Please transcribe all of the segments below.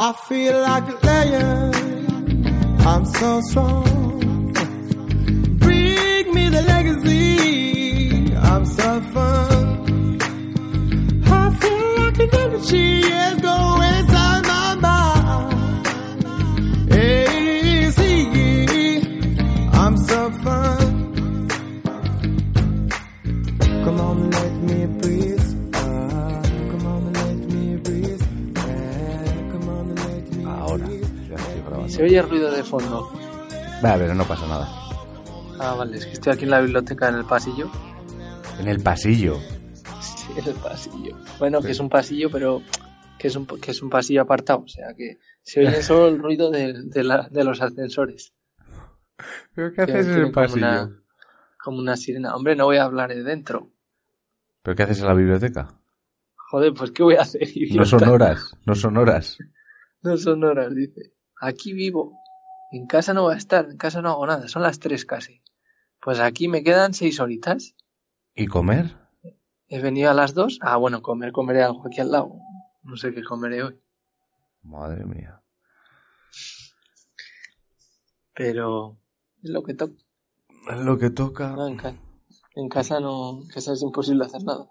I feel like a lion. I'm so strong. Bring me the legacy. I'm so fun. I feel like an energy is going inside my mind. See, I'm so fun. Come on, Se oye ruido de fondo. Va, pero no pasa nada. Ah, vale, es que estoy aquí en la biblioteca en el pasillo. En el pasillo. Sí, en el pasillo. Bueno, que es un pasillo, pero que es un, que es un pasillo apartado. O sea, que se oye solo el ruido de, de, la- de los ascensores. ¿Pero qué Que haces en el como pasillo? una- Como una sirena. Hombre, no voy a hablar de dentro. ¿Pero qué haces en la biblioteca? Joder, pues ¿qué voy a hacer? No son horas, no son horas. No son horas, dice. Aquí vivo. En casa no voy a estar, en casa no hago nada. Son las tres casi. Pues aquí me quedan seis horitas. ¿Y comer? He venido a las dos. Ah, bueno, comer, comeré algo aquí al lado. No sé qué comeré hoy. Madre mía. Pero es lo que toca. Es lo que toca. No, en, ca- en casa no, en casa es imposible hacer nada.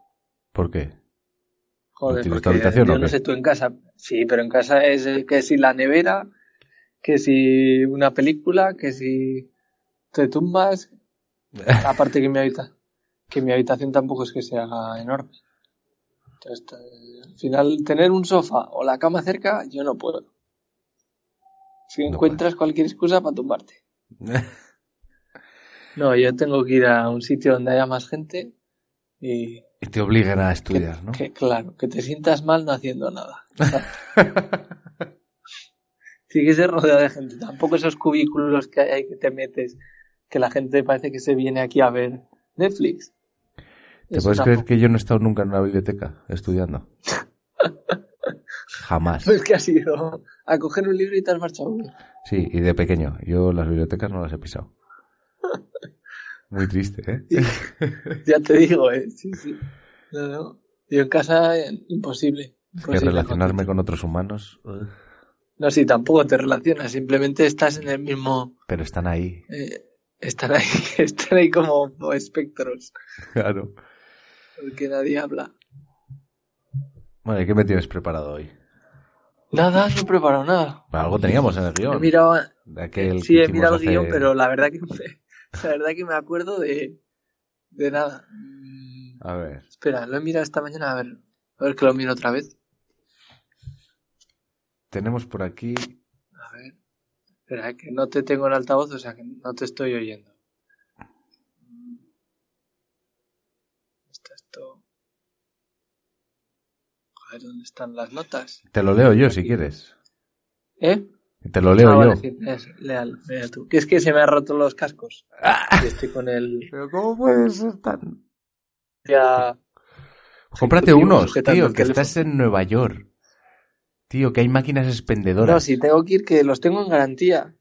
¿Por qué? Joder, tienes tu porque habitación o yo no qué? sé tú en casa. Sí, pero en casa es eh, que si la nevera, que si una película, que si te tumbas. Aparte que mi habita, que mi habitación tampoco es que se haga enorme. Entonces, al final, tener un sofá o la cama cerca, yo no puedo. Si No encuentras cualquier excusa para tumbarte. No, yo tengo que ir a un sitio donde haya más gente y y te obligan a que, estudiar, ¿no? que, claro, que te sientas mal no haciendo nada. Sí que se rodea de gente. Tampoco esos cubículos que hay que te metes, que la gente parece que se viene aquí a ver Netflix. ¿Te Es puedes creer que yo no he estado nunca en una biblioteca estudiando? Jamás. Pues que has ido a coger un libro y te has marchado. Sí, y de pequeño. Yo las bibliotecas no las he pisado. Muy triste, ¿eh? Ya te digo, eh. Sí, sí. No, no. Yo en casa, eh, imposible. Que relacionarme con otros humanos. No, sí, tampoco te relacionas. Simplemente estás en el mismo. Pero están ahí. Eh, están ahí, están ahí como espectros. Claro. Porque nadie habla. Bueno, ¿y qué me tienes preparado hoy? Nada, no he preparado nada. Bueno, algo teníamos en el He guion. mirado, De aquel sí, he mirado el hace- guion, pero la verdad que me, la verdad que me acuerdo de, de nada. Mm, A ver. Espera, lo he mirado esta mañana, a ver, a ver que lo miro otra vez. Tenemos por aquí... A ver, espera, que no te tengo en altavoz, o sea que no te estoy oyendo. Esto, esto. Joder, ¿dónde están las notas? Te lo leo yo si quieres. ¿Eh? Te lo leo ah, yo. vale, sí, es, léalo, lea tú. Que es que se me han roto los cascos. Y estoy con el. Pero ¿cómo puede ser tan...? Ya. Cómprate unos, tío, que teléfono. estás en Nueva York. Tío, que hay máquinas expendedoras. No, si tengo que ir, que los tengo en garantía.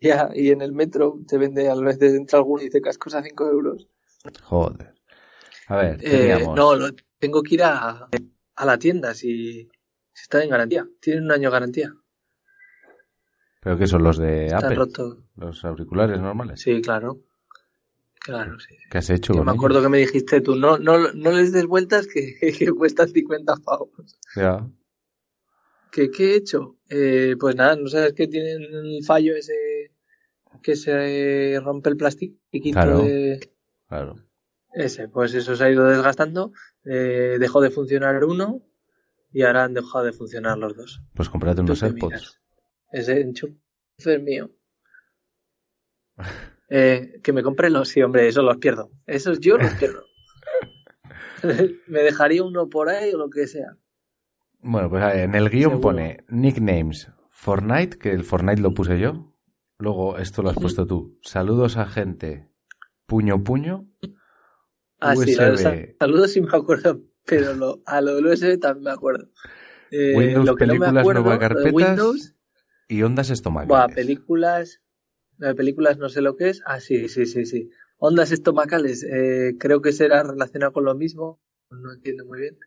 Ya, y en el metro te vende a veces entra alguno y dice cascos a 5 euros. Joder. A ver, ¿qué Eh, no, tengo que ir a, a la tienda si, si está en garantía. Tienen un año de garantía. ¿Pero qué son los de Están Apple? Los auriculares normales. Sí, claro. Claro, sí. ¿Qué has hecho Yo me acuerdo que me dijiste tú, no, no, no les des vueltas que, que cuestan 50 pavos. Ya. ¿Qué, qué he hecho? Eh, pues nada, no sabes que tienen el fallo ese que se rompe el plastiquito Claro. de Claro. ese. Pues eso se ha ido desgastando, eh, dejó de funcionar uno y ahora han dejado de funcionar los dos. Pues cómprate Tú unos AirPods. Ese enchufe es mío. Eh, que me compre los, sí, hombre, eso los pierdo. Esos yo los pierdo. me dejaría uno por ahí o lo que sea. Bueno, pues a ver, en el guion Seguro. pone nicknames Fortnite, que el Fortnite lo puse yo. Luego, esto lo has puesto tú. Saludos a gente. Puño, puño. Ah, sí, saludos sí me acuerdo, pero lo, a lo del USB también me acuerdo. Eh, Windows, lo que no me películas, acuerdo, nueva carpetas. Windows, Y ondas estomacales. buah, películas, de películas no sé lo que es. Ah, sí, sí, sí, sí. Ondas estomacales, eh, creo que será relacionado con lo mismo, no entiendo muy bien.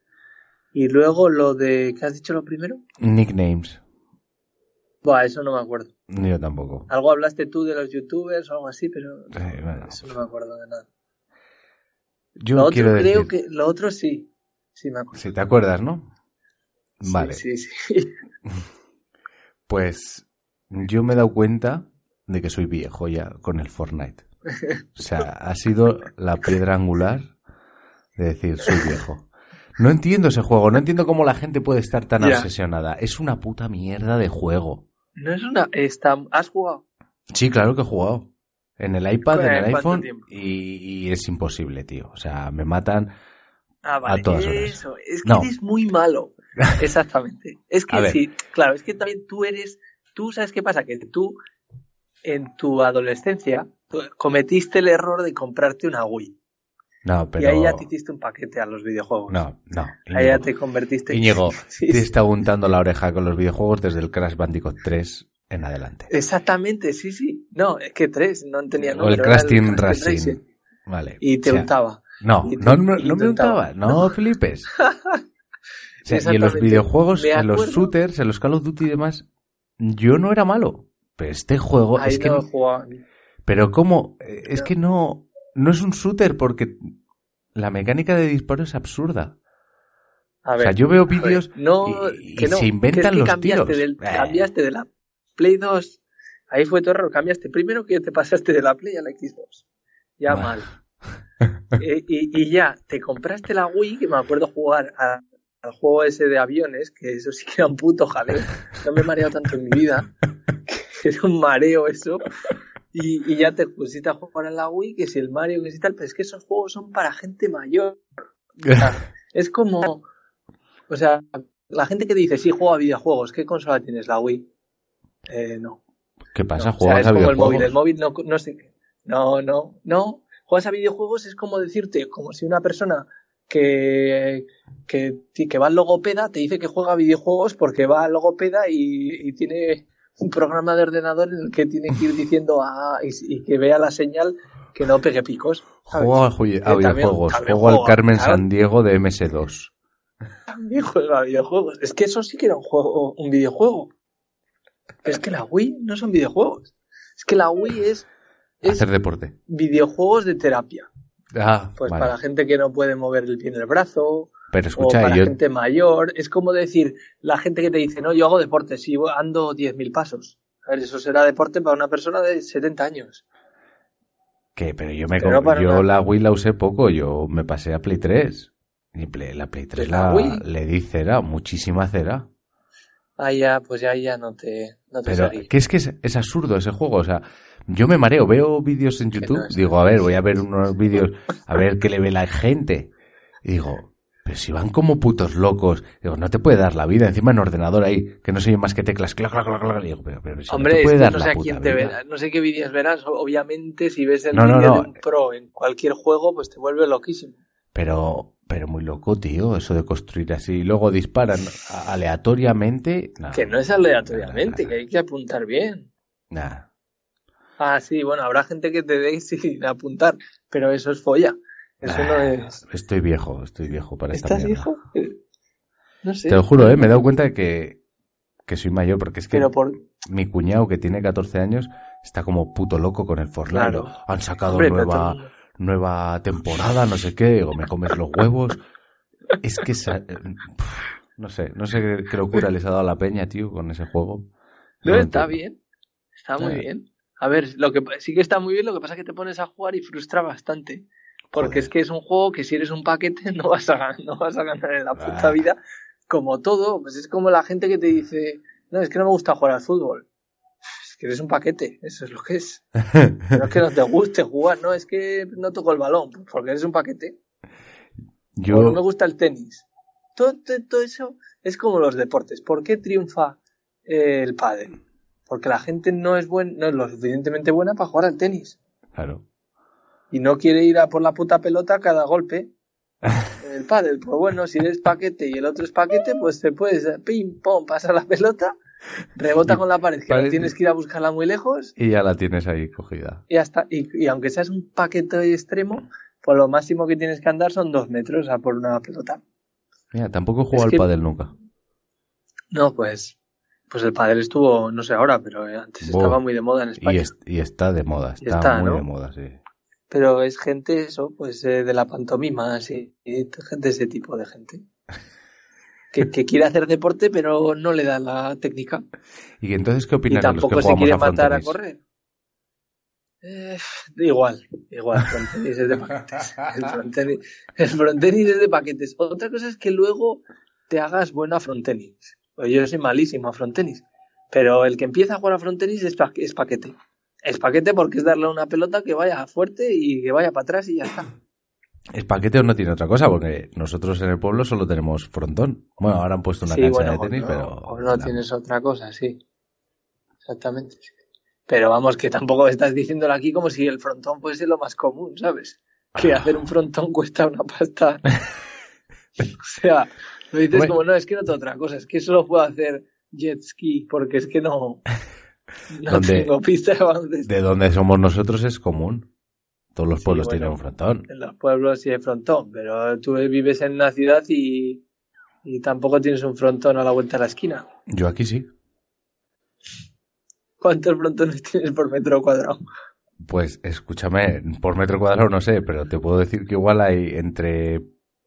Y luego lo de, ¿qué has dicho lo primero? Nicknames. Buah, eso no me acuerdo. Yo tampoco. Algo hablaste tú de los youtubers o algo así, pero bueno, eso no me acuerdo de nada. yo lo otro decir. creo que, lo otro sí, sí me acuerdo. Si te acuerdas, ¿no? Sí, Vale. Sí, sí. Pues yo me he dado cuenta de que soy viejo ya con el Fortnite. O sea, ha sido la piedra angular de decir soy viejo. No entiendo ese juego, no entiendo cómo la gente puede estar tan obsesionada. Es una puta mierda de juego. No es una. ¿Has jugado? Sí, claro que he jugado. En el iPad, en el ¿Cuánto iPhone, y, y es imposible, tío. O sea, me matan. Ah, vale. todas horas. Eso, es que No. eres muy malo. Exactamente. Es A que sí, claro, es que también tú eres. Tú sabes qué pasa, que tú en tu adolescencia cometiste el error de comprarte una Wii. No, pero. Y ahí ya te hiciste un paquete a los videojuegos. No, no. Ahí ya te convertiste Íñigo, Sí, te sí. está untando la oreja con los videojuegos desde el Crash Bandicoot 3 en adelante. Exactamente, sí, sí. No, es que tres, no tenía o el número, Crash Team Racing. Vale. Y te O sea, untaba. No, te- no, me untaba. No, flipes. O sea, y en los videojuegos, en los shooters, en los Call of Duty y demás, yo no era malo. Pero este juego Ahí es que... jugaba. Pero cómo... Es que no... No es un shooter porque la mecánica de disparo es absurda. A O sea, yo veo vídeos no, y- y que no, se inventan que los cambiaste tiros. Del, Eh. Cambiaste de la Play 2, ahí fue tu error, cambiaste primero que te pasaste de la Play a la Xbox. Ya mal. Eh, y, y ya, te compraste la Wii, que me acuerdo jugar a- al juego ese de aviones, que eso sí que era un puto jaleo. No me he mareado tanto en mi vida, que era un mareo eso. Y, y ya te pusiste a jugar a la Wii, que si el Mario, que si tal, pero es que esos juegos son para gente mayor. Es como, o sea, la gente que dice, sí, juego a videojuegos, ¿qué consola tienes? La Wii. Eh, no. ¿Qué pasa? No, o sea, ¿Juegas es a como el videojuegos? móvil. El móvil no, no sé. No, no, no. Juegas a videojuegos es como decirte, como si una persona que, que, que va al logopeda te dice que juega a videojuegos porque va al logopeda y, y tiene un programa de ordenador en el que tiene que ir diciendo ah, y, y que vea la señal que no pegue picos. ¿sabes? Juego a, ju- videojuegos. también Juego al Carmen claro. San Diego de MS2. También juega a videojuegos. Es que eso sí que era un juego, un videojuego. Pero es que la Wii no son videojuegos. Es que la Wii es, es Hacer deporte. videojuegos de terapia. Ah, Pues vale. para gente que no puede mover el bien el brazo, Pero o escucha, para yo, gente mayor. Es como decir, la gente que te dice, no, yo hago deporte, sí, ando 10.000 pasos. A ver, eso será deporte para una persona de 70 años. ¿Qué? Pero yo me Pero yo nada. la Wii la usé poco, yo me pasé a Play 3. Y Play- la Play 3 Pues la la, Wii. le di cera, muchísima cera. Ah, ya, pues ya, ya no te, no te Pero que es que es, es absurdo ese juego, o sea, yo me mareo, veo vídeos en YouTube, no digo, a ver, voy a ver unos vídeos, a ver qué le ve la gente. Y digo, pero si van como putos locos, digo, no te puede dar la vida, encima en ordenador ahí, que no se más que teclas, clac, clac, clac, clac. Digo, pero, pero si no Hombre, te es puede que dar no la sé puta quién te vida. verás, no sé qué vídeos verás. Obviamente, si ves el No, vídeo no. de un pro en cualquier juego, pues te vuelve loquísimo. Pero, pero muy loco, tío, eso de construir así. Y luego disparan aleatoriamente. Que no es aleatoriamente, Nah, que hay que apuntar bien. nah. Ah, sí, bueno, habrá gente que te dé sin apuntar, pero eso es folla. Eso no Ah, es. Estoy viejo, estoy viejo para esta ¿Estás mierda. hijo? Eh, No sé. Te lo juro, eh, me he dado cuenta de que, que soy mayor, porque es que Pero por. mi cuñado que tiene 14 años está como puto loco con el. Claro. Han sacado Hombre, nueva, nueva temporada, no sé qué, digo, me comes los huevos. Es que esa- eh, no sé, no sé qué, qué locura les ha dado a la peña, tío, con ese juego. No, está bien. Está muy Ah. bien. A ver, lo que sí que está muy bien, lo que pasa es que te pones a jugar y frustra bastante. Porque es que es un juego que si eres un paquete no vas a ganar, no vas a ganar en la puta Ah. vida. Como todo, pues es como la gente que te dice, no, es que no me gusta jugar al fútbol. Es que eres un paquete, eso es lo que es. No es que no te guste jugar, no, es que no toco el balón, porque eres un paquete. O no me Yo, gusta el tenis. Todo, todo, todo eso es como los deportes. ¿Por qué triunfa eh, el pádel? Porque la gente no es, buen, no es lo suficientemente buena para jugar al tenis. Claro. Y no quiere ir a por la puta pelota cada golpe. El pádel, pues bueno, si eres paquete y el otro es paquete, pues te puedes pim, pom, pasar la pelota, rebota con la pared, que no tienes que ir a buscarla muy lejos Y ya la tienes ahí cogida. y hasta y, y aunque seas un paquete extremo, pues lo máximo que tienes que andar son dos metros a por una pelota. Mira, tampoco he jugado al que- pádel nunca. No, pues, pues el pádel estuvo, no sé ahora, pero antes estaba muy de moda en Y, España. es- y está de moda, está, está, muy ¿no? de moda, sí. Pero es gente eso, pues eh, de la pantomima, así, gente ese tipo de gente. Que, que quiere hacer deporte, pero no le da la técnica. ¿Y entonces qué Y opinan los que tampoco se quiere a matar a correr. Eh, igual, igual, frontenis es de paquetes. El frontenis, el frontenis es de paquetes. Otra cosa es que luego te hagas bueno a frontenis. Pues yo soy malísimo a frontenis. Pero el que empieza a jugar a frontenis es, pa- es paquete. Es paquete porque es darle una pelota que vaya fuerte y que vaya para atrás y ya está. ¿Es paquete o no tiene otra cosa? Porque nosotros en el pueblo solo tenemos frontón. Bueno, ahora han puesto una sí, cancha bueno, de tenis, no, pero... o no la- tienes otra cosa, sí. Exactamente. Pero vamos, que tampoco estás diciéndolo aquí como si el frontón fuese lo más común, ¿sabes? Que hacer un frontón cuesta una pasta. o sea, lo dices como, no, es que no tengo otra cosa, es que solo puedo hacer jet ski porque es que no, no ¿Dónde- tengo pista de baloncesto. De donde somos nosotros es común. Todos los Sí, pueblos bueno. tienen un frontón. En los pueblos sí hay frontón, pero tú vives en una ciudad y, y tampoco tienes un frontón a la vuelta de la esquina. Yo aquí sí. ¿Cuántos frontones tienes por metro cuadrado? Pues escúchame, por metro cuadrado no sé, pero te puedo decir que igual hay entre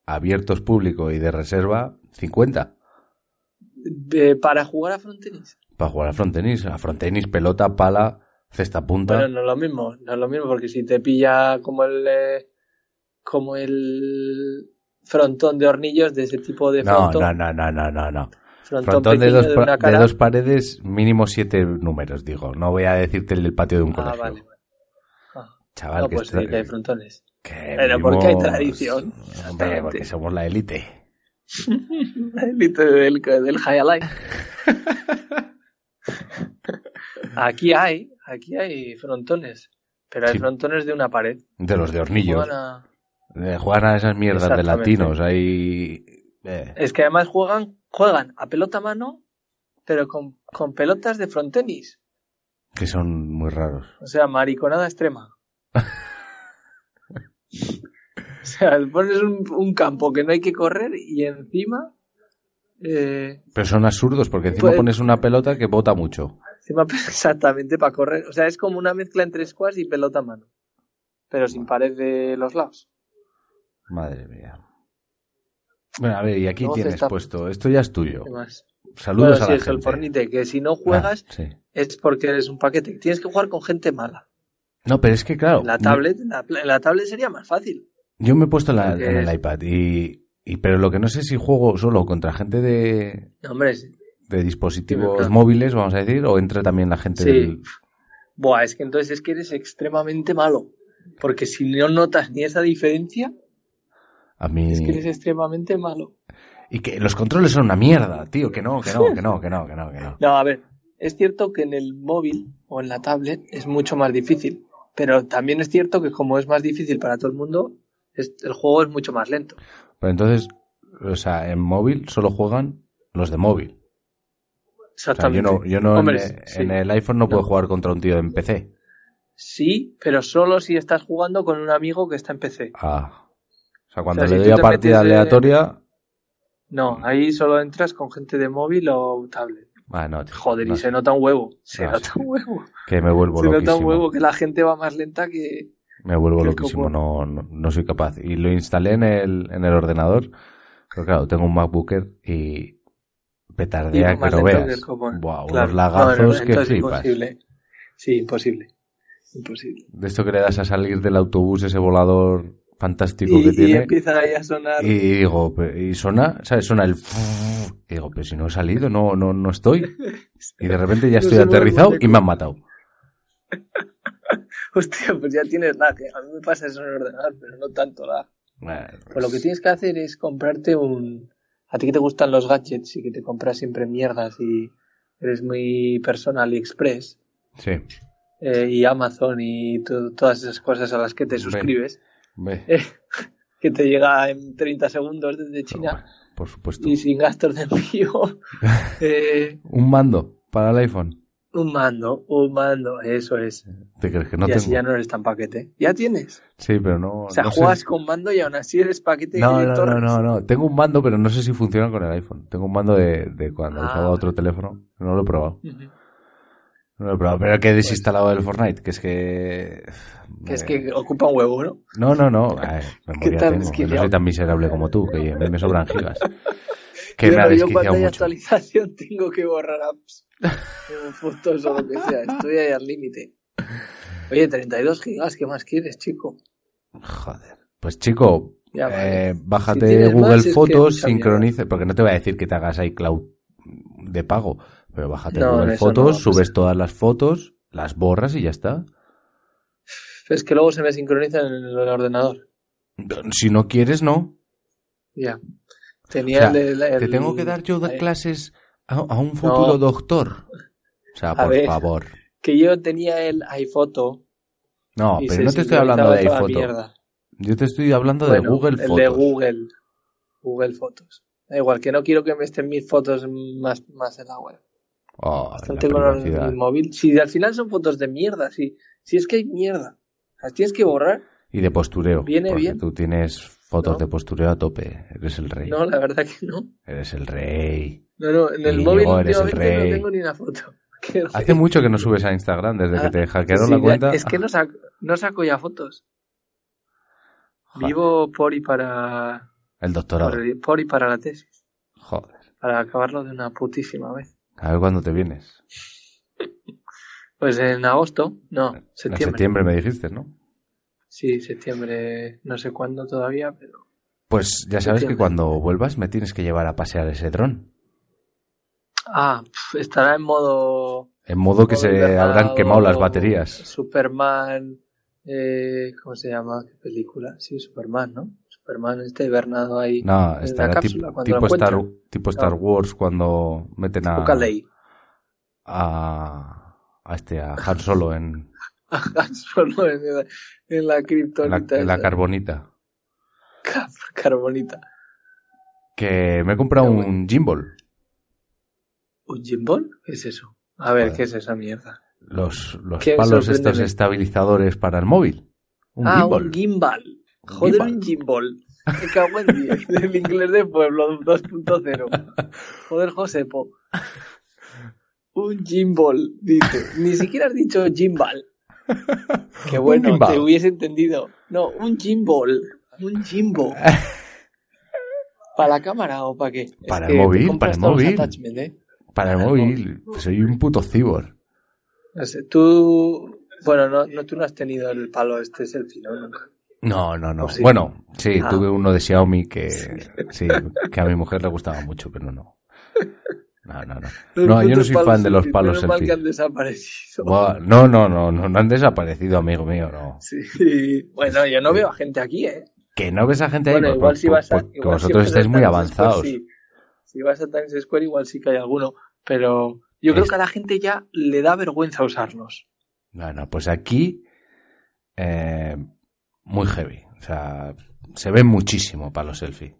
abiertos público y de reserva 50 De- para jugar a frontenis. Para jugar a frontenis. A frontenis, pelota, pala, cesta punta. No es lo mismo, no es lo mismo, porque si te pilla como el eh, como el frontón de hornillos de ese tipo de no, frontón, no, no, no, no, no, no. frontón, Frontón de dos, de de paredes, mínimo siete números, digo. No voy a decirte el del patio de un ah, colegio. vale. vale. Ah, Chaval, no, que pues sí, que hay frontones. que Pero porque hay tradición. Hombre, porque somos la élite. La élite del, del high life. aquí hay, aquí hay frontones, pero hay Sí. frontones de una pared. De los de hornillos. Juegan a- Eh, Juegan a esas mierdas de latinos. Ahí. eh, Es que además juegan, juegan a pelota a mano, pero con, con pelotas de frontenis. que son muy raros. O sea, mariconada extrema. o sea, pones un, un campo que no hay que correr y encima, eh, Pero son absurdos porque encima Pues- pones una pelota que bota mucho. encima exactamente para correr. O sea, es como una mezcla entre squash y pelota a mano. Pero sin pared de los lados. Madre mía. Bueno, a ver, y aquí tienes está- puesto. Esto ya es tuyo. Saludos bueno, a sí, la es el gente. Fornite, que si no juegas Ah, sí. es porque eres un paquete. Tienes que jugar con gente mala. No, pero es que claro. En la me- tablet, en la, en la tablet sería más fácil. yo me he puesto en, la- Porque en el iPad y, y. Pero lo que no sé si juego solo contra gente de, No, hombre, sí. de dispositivos móviles, vamos a decir, o entra también la gente Sí. del. Buah, es que entonces es que eres extremadamente malo. Porque si no notas ni esa diferencia, A mí. es que eres extremadamente malo. Y que los controles son una mierda, tío. Que no, que no, que no, que no, que no, que no. No, a ver, es cierto que en el móvil o en la tablet es mucho más difícil. Pero también es cierto que como es más difícil para todo el mundo, es- el juego es mucho más lento. Pero entonces, o sea, en móvil solo juegan los de móvil. O sea, yo Exactamente. no, yo no Hombre, en, sí. en el iPhone no, puedo jugar contra un tío en PC. Sí, pero solo si estás jugando con un amigo que está en PC. Ah. O sea, cuando O sea, le si doy a partida de- aleatoria. No, ahí solo entras con gente de móvil o tablet. Ah, no, tío, Joder, no y se nota un huevo. Se No nota un huevo. que me vuelvo Se nota un huevo que la gente va más lenta que... Me vuelvo loquísimo, no, no, no soy capaz. Y lo instalé en el, en el ordenador. Pero claro, tengo un MacBooker y petardea Y que lento veas. Buah, Claro. unos lagazos No, que flipas. Imposible. Sí, imposible. Imposible. De esto que le das a salir del autobús, ese volador fantástico Y, que y tiene. empieza ahí a sonar. Y digo, y suena, ¿sabes? Suena el... Y digo, pero si no he salido, no, no, no estoy. Y de repente ya estoy aterrizado y me han matado. Hostia, pues ya tienes lag. ¿eh? A mí me pasa eso en el ordenador, pero no tanto lag. Bueno, Pues lo que tienes que hacer es comprarte un a ti que te gustan los gadgets y que te compras siempre mierdas y eres muy personal y express, Sí. eh, y Amazon y to- todas esas cosas a las que te suscribes, Ve. eh, que te llega en 30 segundos desde China Por supuesto. y sin gastos de envío, eh, Un mando para el iPhone. Un mando, un mando, eso es. ¿Te crees que no y así tengo? ya no eres tan paquete. Ya tienes. Sí, pero no. O sea, no juegas con mando y aún así eres paquete No, de no, no, no, no. Tengo un mando, pero no sé si funciona con el iPhone. Tengo un mando de, de cuando Ah, usaba otro teléfono. No lo he probado. No lo he probado. Pero que he desinstalado el Fortnite, que es que. Que es me- que ocupa un huevo, ¿no? No, no, no. Ay, memoria tengo. que No soy tan miserable como tú, que a mí me sobran gigas. Que Yo me ha desquiciado mucho. actualización tengo que borrar apps, fotos o lo que sea. Estoy ahí al límite. Oye, 32 gigas, ¿qué más quieres, chico? Joder. Pues chico, Ya, vale. eh, bájate Si Google más, Fotos, sincronice, porque no te voy a decir que te hagas iCloud de pago, pero bájate No, Google no Fotos, pasar. subes todas las fotos, las borras y ya está. Es que luego se me sincroniza en el ordenador. Si no quieres, no. Ya. O Tenía sea, el, el- ¿Te tengo que dar yo de clases a, a un futuro No. doctor? O sea, A por ver. favor. Que yo tenía el iPhoto. No, pero no te estoy hablando de iPhoto. Yo te estoy hablando Bueno, de Google el Fotos. de Google. Google Fotos. Da igual, que no quiero que me estén mis fotos más, más en la web. Oh, la Bastante con el, móvil. Si al final son fotos de mierda, si, si es que hay mierda. Las tienes que borrar. Y de postureo. Viene porque bien. tú tienes fotos ¿No? de postureo a tope. Eres el rey. No, la verdad que no. Eres el rey. No, no, en el Íñigo, móvil eres el últimamente rey. no tengo ni una foto. Hace mucho que no subes a Instagram, desde que Ah, te hackearon Sí, la cuenta. Es que no saco, no saco ya fotos. Joder, Vivo por y para, El doctorado. por, el- por y para la tesis. Joder. Para acabarlo de una putísima vez. A ver cuándo te vienes. Pues en agosto, no, En septiembre. septiembre me dijiste, ¿no? Sí, septiembre, no sé cuándo todavía, pero Pues ya sabes que Septiembre. cuando vuelvas me tienes que llevar a pasear ese dron. Ah, estará en modo. En modo que modo se habrán quemado las baterías. Superman. Eh, ¿Cómo se llama? ¿Qué película? Sí, Superman, ¿no? Superman está hibernado ahí. No, en estará cápsula, tipo, lo Star, tipo Star No. Wars cuando meten a, a, a este, a Han Solo en, Solo en la, en la en la, kriptonita. en la carbonita. Car- Carbonita. Que me he comprado un gimbal. ¿Un gimbal? ¿Qué es eso? A ver. ¿qué es esa mierda? Los, los palos estos estabilizadores para el móvil. Un ah, gimbal. un gimbal. Joder, gimbal. un gimbal. Me cago en 10. Del inglés de pueblo 2.0. Joder, Josepo. Un gimbal, dice. Ni siquiera has dicho gimbal. Qué bueno, gimbal. te hubiese entendido. No, un gimbal. Un gimbo. ¿Para la cámara o para qué? Es Para que el móvil, para el móvil. ¿eh? Para el el móvil. Soy un puto cibor. No sé, tú. Bueno, no, no, tú no has tenido el palo este selfie, ¿no? Nunca. No, no, no. Bueno, sí, Ah. tuve uno de Xiaomi que sí, que a mi mujer le gustaba mucho, pero no. No, no, no. Los No, yo no soy fan de los palos menos mal selfie. que han desaparecido. Buah, No, no, no, no, no han desaparecido, amigo mío, no. Sí. Bueno, yo no veo a gente aquí, ¿eh? Que no ves a gente ahí, Bueno, pues, igual pues, si vas a. pues, que igual si vosotros vas estáis muy avanzados. Square, sí. Si vas a Times Square, igual sí que hay alguno. Pero yo creo que a la gente ya le da vergüenza usarlos. Bueno, pues aquí eh, muy heavy. O sea, se ve muchísimo para los selfie.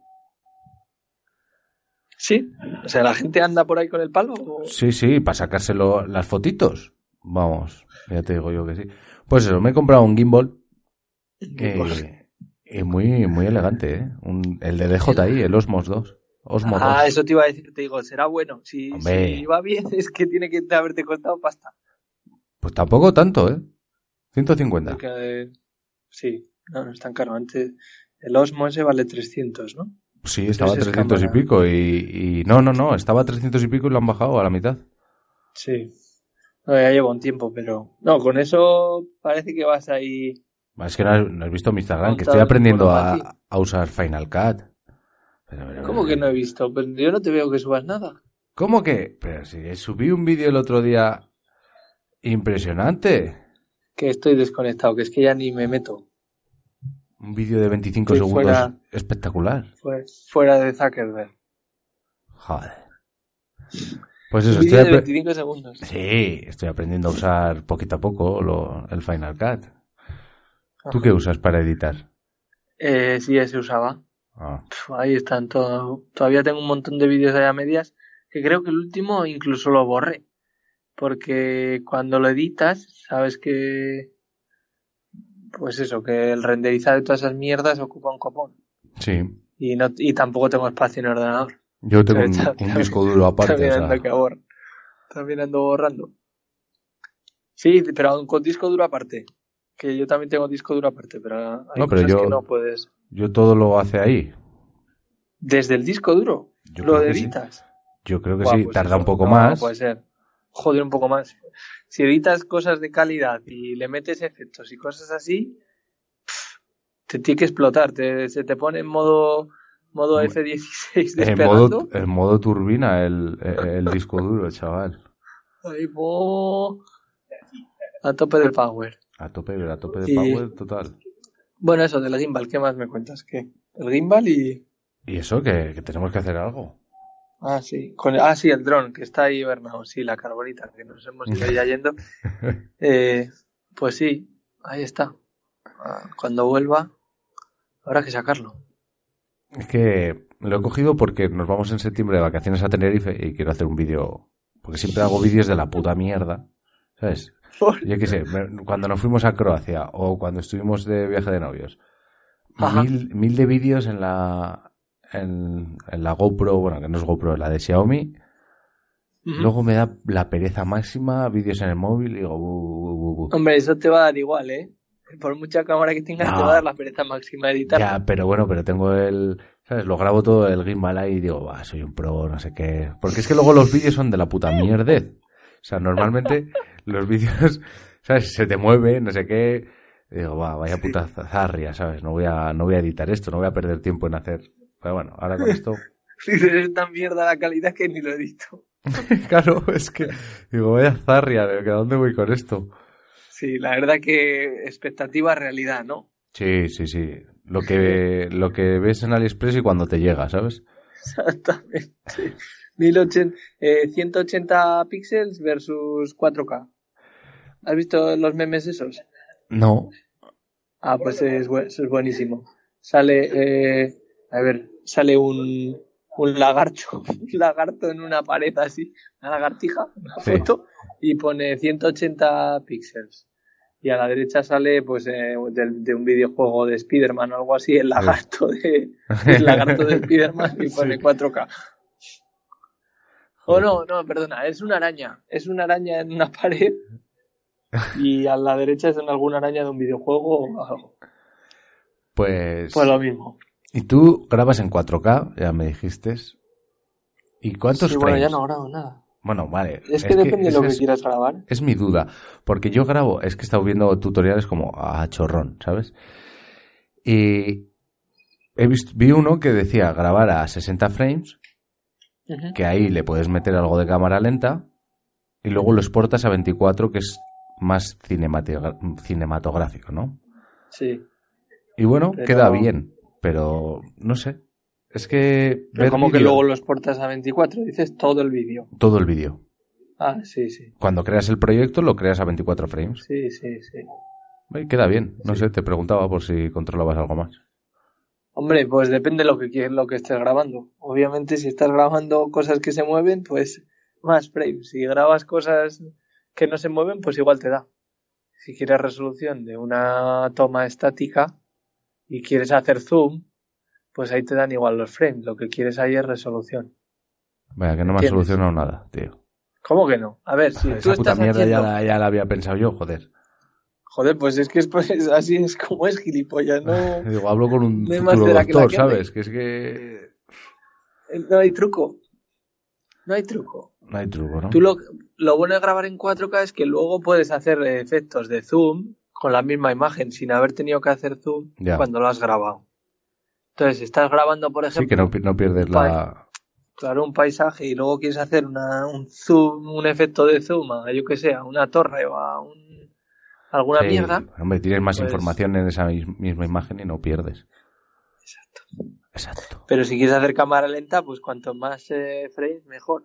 Sí. O sea, la gente anda por ahí con el palo. o- Sí, sí, para sacárselo las fotitos. Vamos, ya te digo yo que sí. Pues eso, me he comprado un gimbal eh, y muy, muy elegante, ¿eh? Un- el de DJI, el Osmos 2. Osmo 2. Ah, eso te iba a decir, te digo, será bueno. Si, va bien, es que tiene que haberte costado pasta. Pues tampoco tanto, ¿eh? 150. Porque, eh, sí, no, no es tan caro. Antes, el Osmo ese vale 300, ¿no? Sí, estaba a Entonces es 300 y pico y, y... No, no, no, estaba a 300 y pico y lo han bajado a la mitad. Sí. No, ya lleva un tiempo, pero. No, con eso parece que vas ahí. Es que no has, no has visto mi Instagram, que estoy en aprendiendo a, a usar Final Cut. Pero, pero, ¿Cómo que no he visto? Yo no te veo que subas nada. ¿Cómo que? Pero si subí un vídeo el otro día impresionante. Que estoy desconectado, que es que ya ni me meto. Un vídeo de 25 Estoy segundos fuera. espectacular. Fue- Fuera de Zuckerberg. Joder. Pues eso, Un vídeo estoy, de apre- 25 segundos. sí, estoy aprendiendo a usar poquito a poco lo- el Final Cut. ¿Tú qué usas para editar? Eh, sí, ese usaba. Ah, Ahí están todo. Todavía tengo un montón de vídeos ahí a medias que creo que el último incluso lo borré. Porque cuando lo editas, sabes que. Pues eso, que el renderizar de todas esas mierdas ocupa un copón. sí. Y, no, y tampoco tengo espacio en el ordenador. Yo tengo un, disco duro aparte. También o sea, ando, que. También ando borrando. Sí, pero con disco duro aparte. Que yo también tengo disco duro aparte, pero hay No, pero cosas yo- que no puedes. Yo todo lo hace ahí. Desde el disco duro, Yo lo sí. editas. Yo creo que Buah, sí, pues tarda eso, un poco no, más. Puede ser. Joder, un poco más. Si editas cosas de calidad y le metes efectos y cosas así, te tiene que explotar. Te, se te pone en modo, modo Hombre, F16 En despegando. modo, en modo turbina el, el disco duro, chaval. Ahí, po, a tope del power. A tope, a tope de power total. Bueno, eso del gimbal, ¿qué más me cuentas? ¿Qué? El gimbal y... Y eso, que, que tenemos que hacer algo. Ah, sí. Con... Ah, sí, el dron, que está ahí hibernado. Sí, la carbonita, que nos hemos ido ya yendo. Eh, pues sí, ahí está. Ah, Cuando vuelva, habrá que sacarlo. Es que lo he cogido porque nos vamos en septiembre de vacaciones a Tenerife y quiero hacer un vídeo. Porque siempre hago vídeos de la puta mierda. ¿Sabes? Yo qué sé, cuando nos fuimos a Croacia o cuando estuvimos de viaje de novios. Mil, mil de vídeos en la, en, en la GoPro, bueno, que no es GoPro, la de Xiaomi. Luego me da la pereza máxima, vídeos en el móvil y digo, bu, bu. Hombre, eso te va a dar igual, ¿eh? Por mucha cámara que tengas, No. te va a dar la pereza máxima de editar. Ya, pero bueno, pero tengo el, ¿sabes? Lo grabo todo el gimbal ahí y digo, va, soy un pro, no sé qué. Porque es que luego los vídeos son de la puta mierdez. O sea, normalmente los vídeos, ¿sabes? Se te mueve, no sé qué. Y digo, va, vaya puta zarria, ¿sabes? No voy a, no voy a editar esto, no voy a perder tiempo en hacer. Pero bueno, ahora con esto. Dices, es tan mierda la calidad que ni lo edito. claro, es que, digo, vaya zarria, ¿de ¿a dónde voy con esto? Sí, la verdad que expectativa realidad, ¿no? Sí, sí, sí. Lo que, lo que ves en AliExpress y cuando te llega, ¿sabes? Exactamente. 1080, eh, 180 píxeles versus 4K. ¿Has visto los memes esos? No. Ah, pues es, es buenísimo. Sale, eh, a ver, sale un, un lagarto, un lagarto en una pared así, una lagartija, una Sí. foto, y pone 180 píxeles. Y a la derecha sale, pues, eh, de, un videojuego de Spider-Man o algo así, el lagarto de, el lagarto de Spider-Man y pone 4K. O no, no, perdona, es una araña. Es una araña en una pared. Y a la derecha es en alguna araña de un videojuego o algo. Pues. Pues lo mismo. Y tú grabas en 4K, ya me dijiste. ¿Y cuántos Sí, bueno, frames? ya no grabo nada. Bueno, vale. Es que depende de lo que es, quieras grabar. es mi duda. Porque yo grabo, es que he estado viendo tutoriales como a chorrón, ¿sabes? Y he visto, vi uno que decía grabar a 60 frames, que ahí le puedes meter algo de cámara lenta, y luego lo exportas a 24, que es más cinematográfico, ¿no? Sí. Y bueno, Pero- queda bien, pero no sé. Es que Pero como que luego lo exportas a 24, dices todo el vídeo. todo el vídeo. Ah, sí, sí. Cuando creas el proyecto lo creas a 24 frames. Sí, sí, sí. Y queda bien. No sé, te preguntaba por si controlabas algo más. Hombre, pues depende de lo que quieres, lo que estés grabando. Obviamente, si estás grabando cosas que se mueven, pues más frames. Si grabas cosas que no se mueven, pues igual te da. Si quieres resolución de una toma estática y quieres hacer zoom, pues ahí te dan igual los frames. Lo que quieres ahí es resolución. Vaya, que no me ha solucionado nada, tío. ¿Cómo que no? A ver, si tú puta estás mierda ya, haciendo... la, ya la había pensado yo, joder. Joder, pues es que es, pues, así es como es gilipollas, no, Digo, hablo con un No futuro que doctor, que. ¿sabes? Que es que no hay truco. No hay truco. no hay truco, ¿no? Tú lo, lo bueno de grabar en 4K es que luego puedes hacer efectos de zoom con la misma imagen sin haber tenido que hacer zoom Ya. cuando lo has grabado. Entonces, si estás grabando, por ejemplo, Sí, que no, pi- no pierdes la... claro, un paisaje y luego quieres hacer una, un zoom, un efecto de zoom a, yo que sé, a una torre o a un, alguna Sí, mierda. Hombre, tienes más Pues- información en esa mis- misma imagen y no pierdes. Exacto. Pero si quieres hacer cámara lenta, pues cuanto más eh, frames, mejor.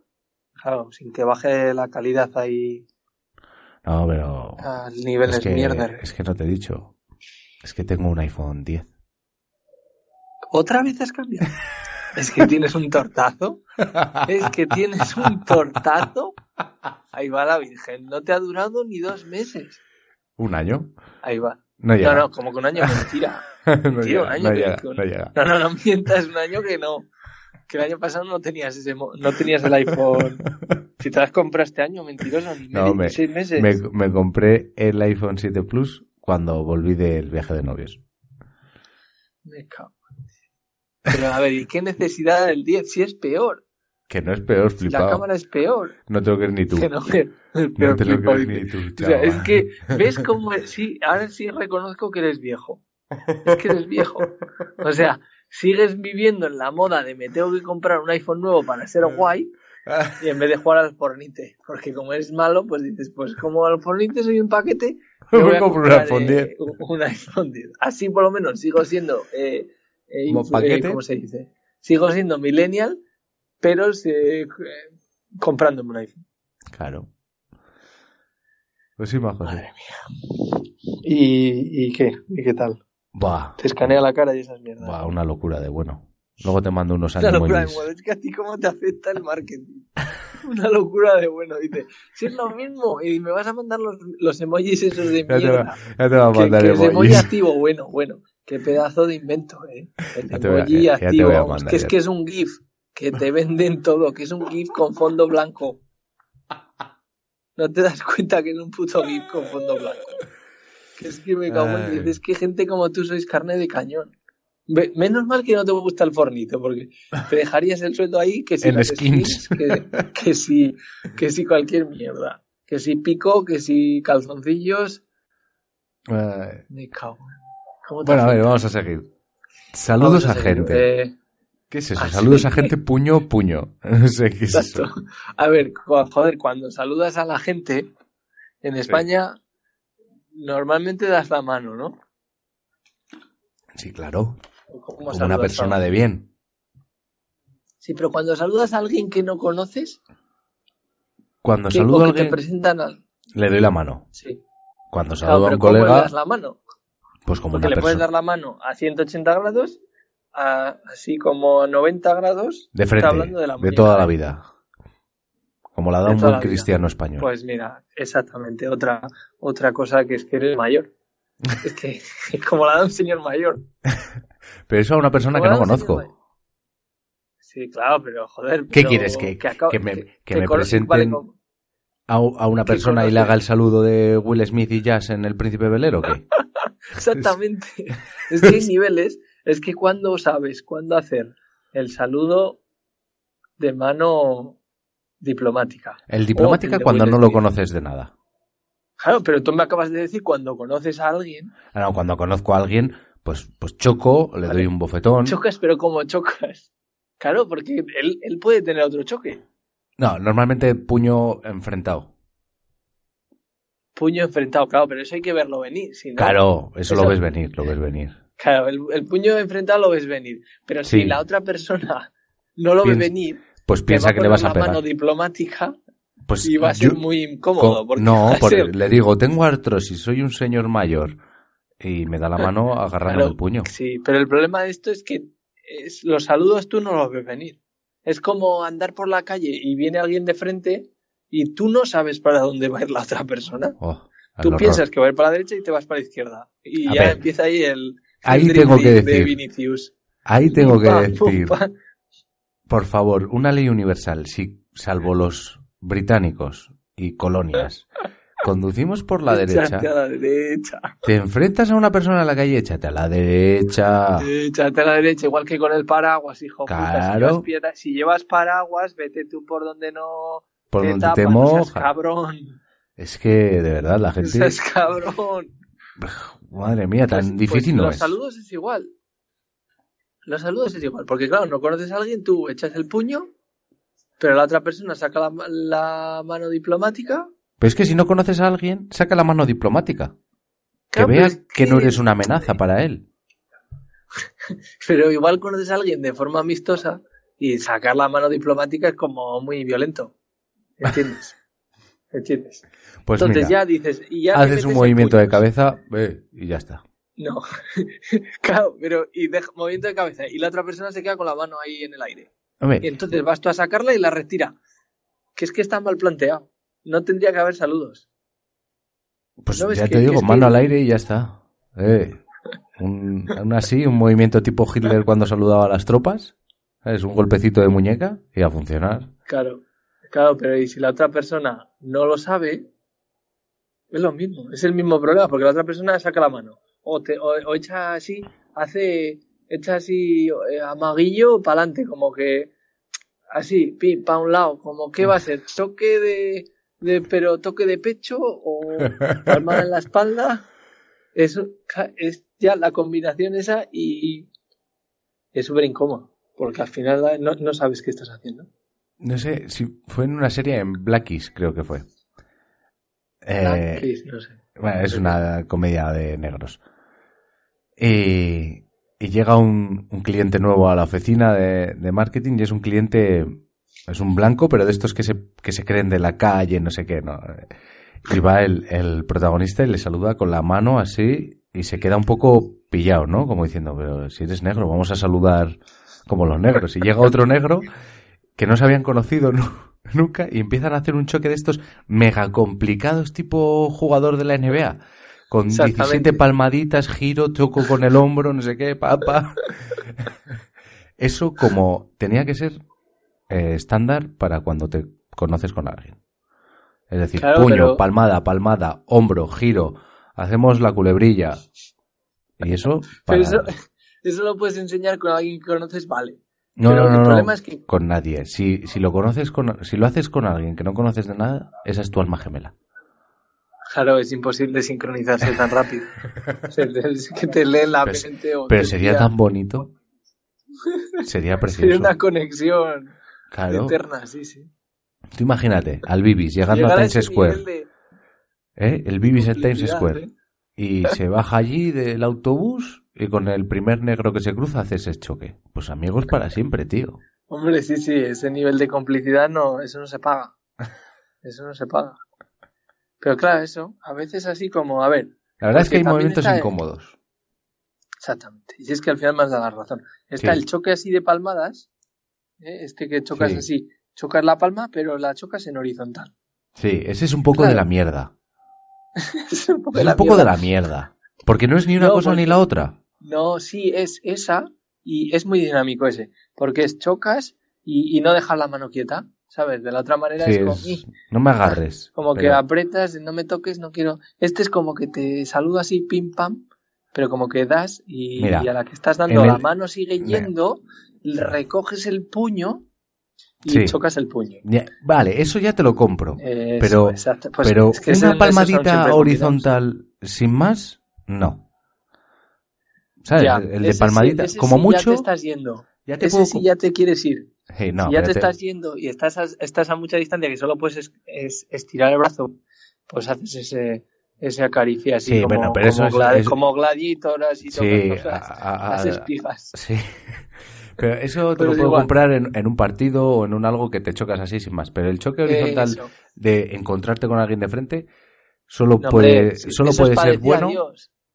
Claro, sin que baje la calidad ahí No, pero... al nivel Es es que, mierda. es que no te he dicho. Es que tengo un iPhone 10. ¿Otra vez has cambiado? es que tienes un tortazo. Es que tienes un tortazo. Ahí va la Virgen. No te ha durado ni dos meses. ¿Un año? Ahí va. No llega. No, no, como que un año mentira. no, Tío, llega, un año no llega, no llega. No, no, no mientas un año que no. Que el año pasado no tenías ese no tenías el iPhone. Si te las compras este año, mentiroso, ni No, me, seis meses. me, me compré el iPhone 7 Plus cuando volví del viaje de novios. Me cago. Pero a ver, ¿y qué necesidad del 10? Si es peor. Que no es peor, Si la flipado. cámara es peor. No te lo crees ni tú. Que no, que el No peor te lo flipado, crees ni tú, O sea, es que, ¿ves cómo es? Sí, ahora sí reconozco que eres viejo. Es que eres viejo. O sea, sigues viviendo en la moda de me tengo que comprar un iPhone nuevo para ser guay y en vez de jugar al Fornite. Porque como eres malo, pues dices, pues como al Fornite soy un paquete, me voy a compro un iPhone eh, 10. un- un iPhone 10. Así por lo menos sigo siendo, eh, eh, eh, ¿cómo se dice? Sigo siendo millennial, pero eh, comprándome un iPhone. Claro. Pues sí, sí. Madre mía. ¿Y, ¿Y qué? ¿Y qué tal? Te escanea la cara y esas mierdas. buah, una locura de bueno. Luego te mando unos Una locura de moda. Es que a ti cómo te afecta el marketing. Una locura de bueno. Dice, si es lo mismo y me vas a mandar los, los emojis esos de Ya te, va, mierda. ya te va a Que, mandar que es emoji activo, bueno, bueno. Qué pedazo de invento, eh. El Ya a- emoji activo. vamos, mandar que es que es un GIF. Que te venden todo. Que es un GIF con fondo blanco. No te das cuenta que es un puto GIF con fondo blanco. Es que me cago en Ay. diez. Es que gente como tú sois carne de cañón. Menos mal que no te gusta el fornito, porque te dejarías el sueldo ahí que si En skins. que, que si que si cualquier mierda. Que si pico, que si calzoncillos. Ay. Me cago. ¿Cómo te Bueno, a ver, vamos a seguir. Saludos a, gente. Eh, ¿Qué es eso? Saludos a gente puño, puño. No sé qué es exacto. eso. A ver, jo- joder, cuando saludas a la gente, en España normalmente das la mano, ¿no? Sí, claro. ¿O ¿Cómo Como una persona de bien. Sí, pero cuando saludas a alguien que no conoces, Cuando que, saludo a que te alguien, presentan al... le doy la mano. Sí. Cuando Claro, saludo a un ¿cómo le colega, das la mano? pues como Porque una le puedes dar la mano a 180 grados, a- así como a 90 grados. De frente, hablando de la de toda la ¿eh? vida. Como la da un buen cristiano español. Pues mira, exactamente, otra, otra cosa que es que eres mayor. Es que como la da un señor mayor. Pero eso a una persona como que no conozco. Sí, claro, pero joder. ¿Qué pero quieres? ¿Que, acabo- que me, que me presenten vale, a, a una persona y le haga el saludo de Will Smith y Jazz en El Príncipe Velero? o ¿Qué? Exactamente. Es que hay niveles. Es que cuando sabes cuándo hacer el saludo de mano diplomática. El diplomática el cuando no lo conoces de nada. Claro, pero tú me acabas de decir cuando conoces a alguien, Ah, no, cuando conozco a alguien, pues, pues choco, le Vale. doy un bofetón. chocas, pero como chocas. Claro, porque él, él puede tener otro choque. No, normalmente puño enfrentado. Puño enfrentado, claro, pero eso hay que verlo venir. si no- Claro, eso, lo ves venir, lo ves venir. Claro, el, el puño enfrentado lo ves venir. Pero Sí. si la otra persona no lo ve venir, Pues piensa que le vas a pegar. mano diplomática Pues y va a ser yo- muy incómodo. porque no, porque ser- le digo, tengo artrosis, soy un señor mayor. Y me da la mano agarrando Claro, el puño. Sí, pero el problema de esto es que es- los saludos tú no los ves venir. Es como andar por la calle y viene alguien de frente y tú no sabes para dónde va a ir la otra persona. Oh, Tú horror. piensas que va a ir para la derecha y te vas para la izquierda. Y A ya ver, empieza ahí el, ahí tengo que de decir, Vinicius. Ahí tengo Pum, que pam, pum, decir, pam. Por favor, una ley universal, si salvo los británicos y colonias, conducimos por la derecha, a la derecha. te enfrentas a una persona en la calle, échate a la derecha. Échate a la derecha, igual que con el paraguas, hijo. puta. Si Claro. llevas, piedra- si llevas paraguas, vete tú por donde no Por te donde tapas, te no seas moja. cabrón. Es que, de verdad, la No gente, seas cabrón. madre mía, tan Pues- pues difícil no los es. saludos es igual. Los saludos es igual, porque claro, no conoces a alguien, tú echas el puño, pero la otra persona saca la, la mano diplomática. Pero es que si no conoces a alguien, saca la mano diplomática. Que Claro, vea pero es que no eres una amenaza para él. Pero igual conoces a alguien de forma amistosa y sacar la mano diplomática es como muy violento. ¿Entiendes? ¿Entiendes? Pues Entonces mira, ya dices. Y ya haces un movimiento de cabeza eh, y ya está. No. claro, pero y deja, movimiento de cabeza. Y la otra persona se queda con la mano ahí en el aire. Y entonces vas tú a sacarla y la retira. Que es que está mal planteado. No tendría que haber saludos. pues ¿no ya te que digo, que- mano al aire y ya está. Eh, un, un así, un movimiento tipo Hitler cuando saludaba a las tropas. Es un golpecito de muñeca y a funcionar. Claro, claro, pero y si la otra persona no lo sabe, es lo mismo, es el mismo problema, porque la otra persona saca la mano, o, te, o, o echa así, hace, echa así eh, amaguillo para adelante, como que, así, pim, para un lado, como que va a ser, toque de, de, pero toque de pecho o palmada en la espalda, eso es ya la combinación esa y es súper incómodo, porque al final no, no sabes qué estás haciendo. No sé si fue en una serie en Blackies, creo que fue. Eh, Black Kiss, no sé. Bueno, es una comedia de negros. Y, llega un, cliente nuevo a la oficina de, de marketing y es un cliente, es un blanco, pero de estos que se, que se creen de la calle, no sé qué, ¿no? Y va el, el protagonista y le saluda con la mano así y se queda un poco pillado, ¿no? Como diciendo, pero si eres negro, vamos a saludar como los negros. Y llega otro negro que no se habían conocido nu- nunca y empiezan a hacer un choque de estos mega complicados tipo jugador de la NBA. Con Exactamente. 17 palmaditas, giro, choco con el hombro, no sé qué, papa. Eso como tenía que ser eh, estándar para cuando te conoces con alguien. Es decir, Claro, puño, pero- palmada, palmada, hombro, giro, hacemos la culebrilla. Y eso para... Pero eso, eso lo puedes enseñar con alguien que conoces, vale. No, pero no, no, el no, problema es que- con nadie. Si, si lo conoces con, si lo haces con alguien que no conoces de nada, esa es tu alma gemela. Claro, es imposible sincronizarse tan rápido. O sea, es que te lee la Pero- mente o Pero sería tan bonito. Sería precioso. Sería una conexión Claro. eterna, sí, sí. Tú imagínate, al Bibis llegando Llegar a Times Square. de ¿eh? El Bibis en Times Square. ¿eh? Y se baja allí del autobús y con el primer negro que se cruza hace ese choque. Pues amigos para siempre, tío. Hombre, sí, sí, ese nivel de complicidad no, eso no se paga. Eso no se paga. Pero claro, eso, a veces así como, a ver, La verdad es que hay movimientos incómodos. Exactamente. Y si es que al final me has dado la razón. Está Sí. el choque así de palmadas, ¿eh? este que chocas Sí. así. Chocas la palma, pero la chocas en horizontal. Sí, ese es un poco Claro. de la mierda. es un poco, Es de la un poco de mierda. la mierda. Porque no es ni una No, cosa ni la otra. No, sí, es esa y es muy dinámico ese. Porque es chocas y, y no dejas la mano quieta, ¿sabes? De la otra manera Sí, es como, no me agarres. como que apretas, no me toques, no quiero. Este es como que te saluda así, pim pam, pero como que das y, Mira, y a la que estás dando la el- mano sigue yendo, recoges el puño y Sí. chocas el puño. Ya, Vale, eso ya te lo compro. Eso, Pero- exacto. Pues pero es que eso- una son palmadita horizontal sin más, no. ¿Sabes? Ya, el de sí- palmadita, como sí mucho, Ya te estás yendo. ya te ese puedo... sí ya te quieres ir. Hey, no, si ya te estás yendo y estás a, estás a mucha distancia que solo puedes es- es- estirar el brazo, pues haces ese, ese acaricia así Sí, como, bueno, pero eso como, es- gladi- es- como gladiadoras y Sí, a- cosas. a- Las a- espigas. sí. Pero eso te Pero lo puedo igual. comprar en, en un partido o en un algo que te chocas así sin más. Pero el choque horizontal Eso. de encontrarte con alguien de frente solo No, puede, hombre, solo eso puede ser bueno,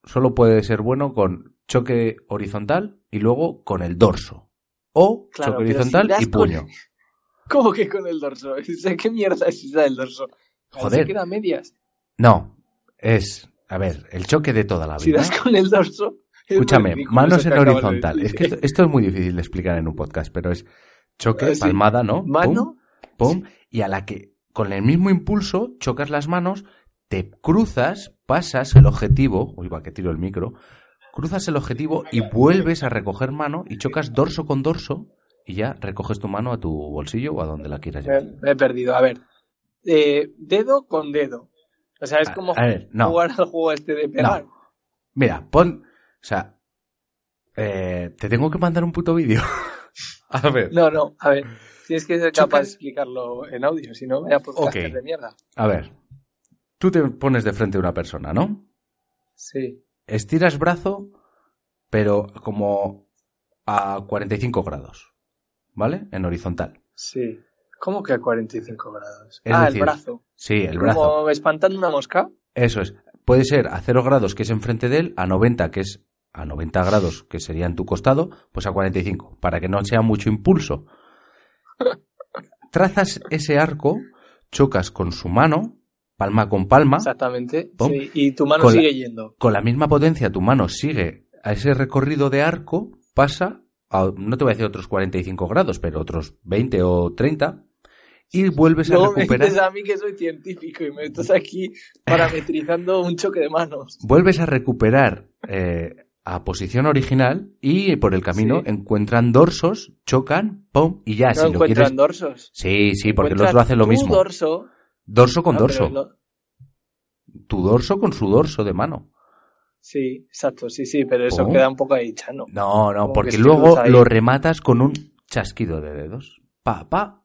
solo puede ser bueno con choque horizontal y luego con el dorso. O Claro, choque horizontal si y con- puño. ¿Cómo que con el dorso? ¿Qué mierda es esa del dorso? Joder. Se queda medias. No, es, a ver, el choque de toda la Si vida. das con el dorso. es Escúchame, manos en de horizontal. Es que esto, esto es muy difícil de explicar en un podcast, pero es choque, Ah, sí. palmada, ¿no? Mano, Pum, pum, y a la que con el mismo impulso chocas las manos, te cruzas, pasas el objetivo, uy, va que tiro el micro, cruzas el objetivo y vuelves a recoger mano y chocas dorso con dorso y ya recoges tu mano a tu bolsillo o a donde la quieras llevar. me he perdido. A ver, eh, dedo con dedo. O sea, es A- como a ver, no. jugar al juego este de pegar. Mira, pon, o sea, eh, te tengo que mandar un puto vídeo. a ver. No, no, a ver. Tienes que ser capaz de explicarlo en audio, si no, vaya podcast Ok. de mierda. A ver, tú te pones de frente a una persona, ¿no? Sí. Estiras brazo, pero como a 45 grados. ¿Vale? En horizontal. Sí. ¿Cómo que a 45 grados? Es ah, decir, el brazo. Sí, el brazo. Como espantando una mosca. Eso es. Puede ser a 0 grados, que es enfrente de él, a 90, que es a 90 grados, que sería en tu costado, pues a 45, para que no sea mucho impulso. Trazas ese arco, chocas con su mano, palma con palma, Exactamente. Sí, Y tu mano la- sigue yendo. con la misma potencia tu mano sigue a ese recorrido de arco, pasa a, no te voy a decir otros 45 grados, pero otros 20 o 30, y vuelves a Luego me recuperar, dices a mí que soy científico y me estás aquí parametrizando un choque de manos. vuelves a recuperar eh, a posición original y por el camino Sí. encuentran dorsos, chocan, pum, y ya, no si lo encuentran quieres... dorsos. Sí, sí, porque el otro hace lo mismo. dorso. Dorso con Ah, dorso. Tu dorso con su dorso de mano. Sí, exacto, sí, sí, pero eso ¿Cómo? queda un poco ahí chano. No, no, Como porque luego lo rematas con un chasquido de dedos. Pa, pa.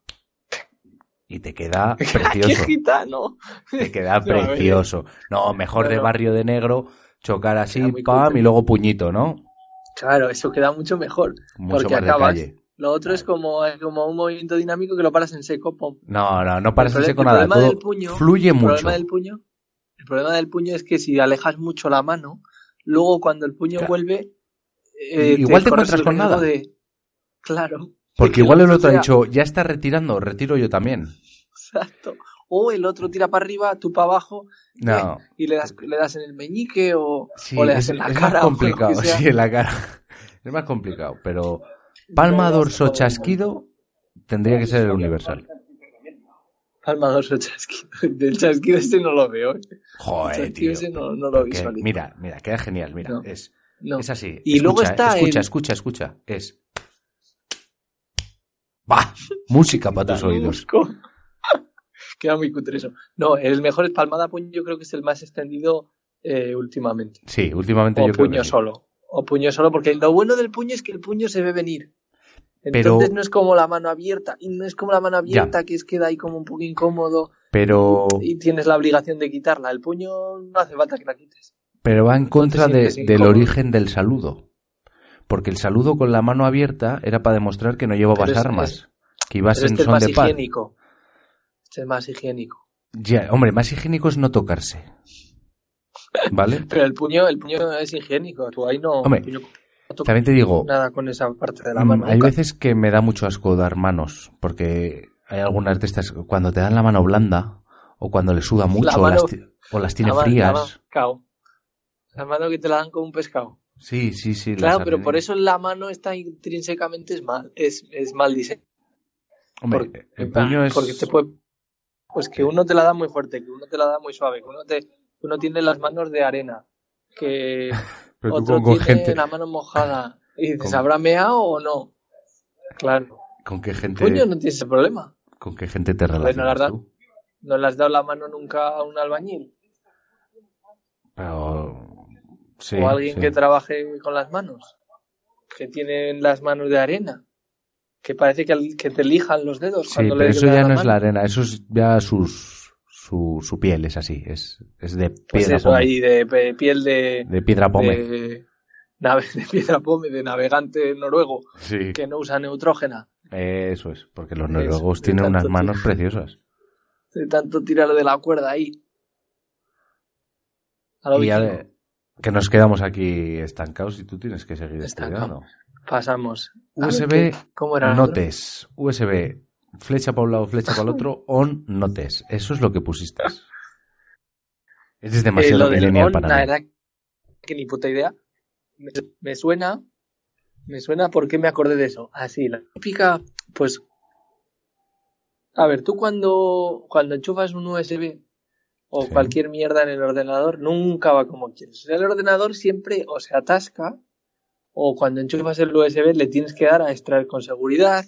Y te queda ¡Qué precioso. gitano! Te queda precioso. No, mejor de barrio de negro, chocar así, pam, y luego puñito, ¿no? Claro, eso queda mucho mejor. Mucho Porque más de acabas- calle. Lo otro es como, es como un movimiento dinámico que lo paras en seco. pum. No, no, no paras El en seco el nada. problema Todo del puño- fluye El mucho. problema del puño, el problema del puño es que si alejas mucho la mano, luego cuando el puño Claro. vuelve, eh, Igual te corres encuentras el con nada. de- Claro. Porque que igual el otro ha dicho, ya está retirando, retiro yo también. Exacto. O el otro tira para arriba, tú para abajo, No. y le das, le das en el meñique o, Sí, o le das es, en la es cara. más complicado. Sí, en la cara. Es más complicado, pero palma, dorso, chasquido tendría que ser el universal. Palma dorso chasquido. Del chasquido este no lo veo. ¿eh? El Joder, tío. ese no, no lo Que- visualizo. mira, mira, queda genial, mira, No. es, No. es así. Y luego Escucha, está escucha, el- escucha, escucha, es ¡Bah! Música para tus oídos. Queda muy cutre eso. No, el mejor es palmada puño, yo creo que es el más extendido eh, últimamente. Sí, últimamente O yo creo puño que sí. solo. O puño solo, porque lo bueno del puño es que el puño se ve venir. Pero- Entonces no es como la mano abierta. Y no es como la mano abierta que es queda ahí como un poco incómodo Pero, y tienes la obligación de quitarla. El puño no hace falta que la quites. pero va en contra de- del origen del saludo. Porque el saludo con la mano abierta era para demostrar que no llevabas es- armas. es- que ibas en este es son más de paz. higiénico. Este es más higiénico. Ya, hombre, más higiénico es no tocarse. ¿Vale? Pero el puño, el puño es higiénico. Tú ahí no, Hombre, no También te digo, nada con esa parte de la mm, mano. hay nunca. veces que me da mucho asco dar manos, porque hay algunas de estas, cuando te dan la mano blanda, o cuando le suda mucho, o, mano- las, ti- o las tiene La ma- la frías. La mano que te la dan como un pescado. Sí, sí, sí. Claro, pero por eso la mano está intrínsecamente es mal, es, es mal diseño. Hombre, Porque, el puño es... porque te puede, pues que uno te la da muy fuerte, que uno te la da muy suave, que uno te, uno tiene las manos de arena, que pero otro tiene gente... la mano mojada. Y dices, Con- ¿habrá meado o no? Claro. ¿Con qué gente, Puño no tiene ese problema. con qué gente te Joder, no, la relacionas verdad. tú? ¿No le has dado la mano nunca a un albañil? Pero... Sí, o alguien sí. que trabaje con las manos, que tienen las manos de arena, que parece que, te lijan los dedos Sí, cuando pero le eso ya no mano. es la arena, eso es ya sus, su, su piel, es así, es, es de Pues piedra eso ahí de piel de, De piedra pómez. de, nave, de piedra pómez, de navegante noruego Sí. que no usa neutrógena, Eso es, porque los noruegos tienen unas manos preciosas. de tanto tirar de la cuerda ahí. A lo Y que nos quedamos aquí estancados y tú tienes que seguir Estancado. estudiando. Pasamos. USB ¿qué- ¿Cómo era? Notes, USB, flecha para un lado, flecha para el otro, on notes. Eso es lo que pusiste. Es Eh, demasiado millennial on, para la mí. verdad que ni puta idea. Me, me suena, me suena porque me acordé de eso. Así, la típica, pues. A ver, tú cuando, cuando enchufas un USB o Sí. cualquier mierda en el ordenador, nunca va como quieres. El ordenador siempre o se atasca o cuando enchufas el USB le tienes que dar a extraer con seguridad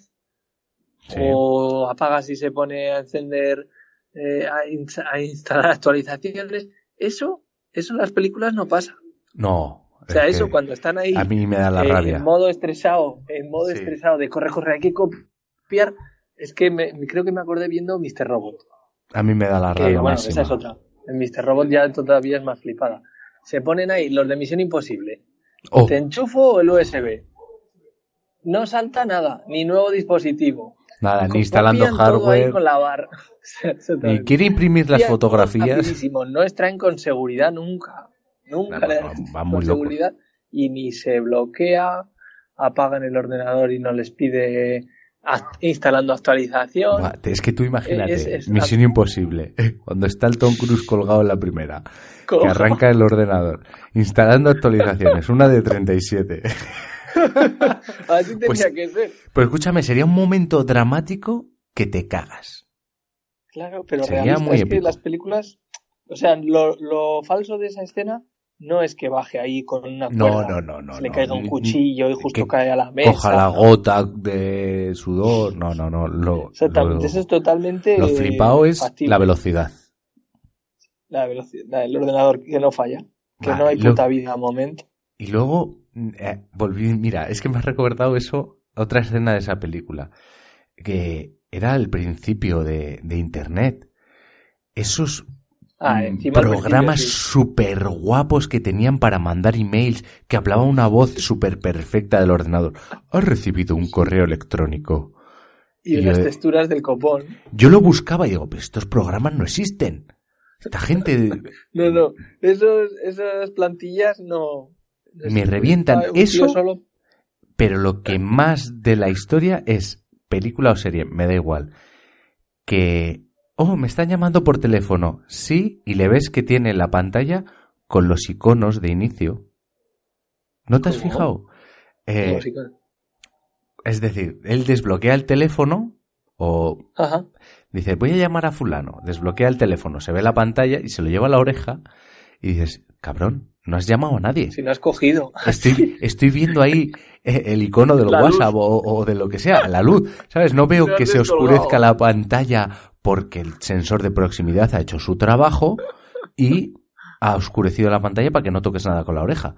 Sí. o apagas y se pone a encender, eh, a, ins- a instalar actualizaciones. Eso, eso en las películas no pasa. No. O sea, es eso que cuando están ahí A mí me da la eh, rabia. en modo estresado, en modo Sí. estresado de corre, corre, hay que copiar. Es que me, creo que me acordé viendo Mr. Robot. A mí me da la Que, rabia bueno, máxima. esa es otra. En Mr. Robot ya todavía es más flipada. Se ponen ahí los de Misión Imposible. Oh, ¿Te enchufo el USB? no salta nada, ni nuevo dispositivo. Nada, ni instalando hardware, con la barra. quiere imprimir las fotografías. No extraen con seguridad nunca. Nunca No, le va con muy loco. seguridad. Y ni se bloquea, apagan el ordenador y no les pide instalando actualización. Es que tú imagínate, Es- es- Misión Imposible, cuando está el Tom Cruise colgado en la primera, ¿Cómo? que arranca el ordenador, instalando actualizaciones, una de 37. Así tenía Pues- que ser. Pero escúchame, sería un momento dramático que te cagas. Claro, pero Sería muy es que épico. las películas, o sea, lo, lo falso de esa escena no es que baje ahí con una No, cuerda, no, no, no. se le no. caiga un cuchillo y justo que cae a la mesa. Coja la gota de sudor. No, no, no. Lo, Exactamente, lo- eso es totalmente lo flipado es factible. la velocidad. La velocidad, el ordenador que no falla, que Vale, no hay puta vida a momento. Y luego eh, volví, mira, es que me has recordado eso, otra escena de esa película, que era el principio de, de Internet. Esos Ah, mm, programas sí. súper guapos que tenían para mandar emails, que hablaba una voz súper perfecta del ordenador. Has recibido un correo electrónico. Y y las yo- texturas del copón. Yo lo buscaba y digo, pero estos programas no existen. Esta gente No, no, esos, esas plantillas no. Me revientan. Un tío Eso- solo- Pero lo que más de la historia es película o serie, me da igual. Que, oh, me están llamando por teléfono. Sí, y le ves que tiene la pantalla con los iconos de inicio. ¿No te has ¿Cómo? fijado? Eh, es decir, él desbloquea el teléfono o Ajá. dice, voy a llamar a fulano. Desbloquea el teléfono, se ve la pantalla y se lo lleva a la oreja y dices, cabrón, no has llamado a nadie. Si no has cogido. Estoy, estoy viendo ahí eh, el icono del La WhatsApp o, o de lo que sea, la luz, ¿sabes? No veo que se oscurezca la pantalla porque el sensor de proximidad ha hecho su trabajo y ha oscurecido la pantalla para que no toques nada con la oreja.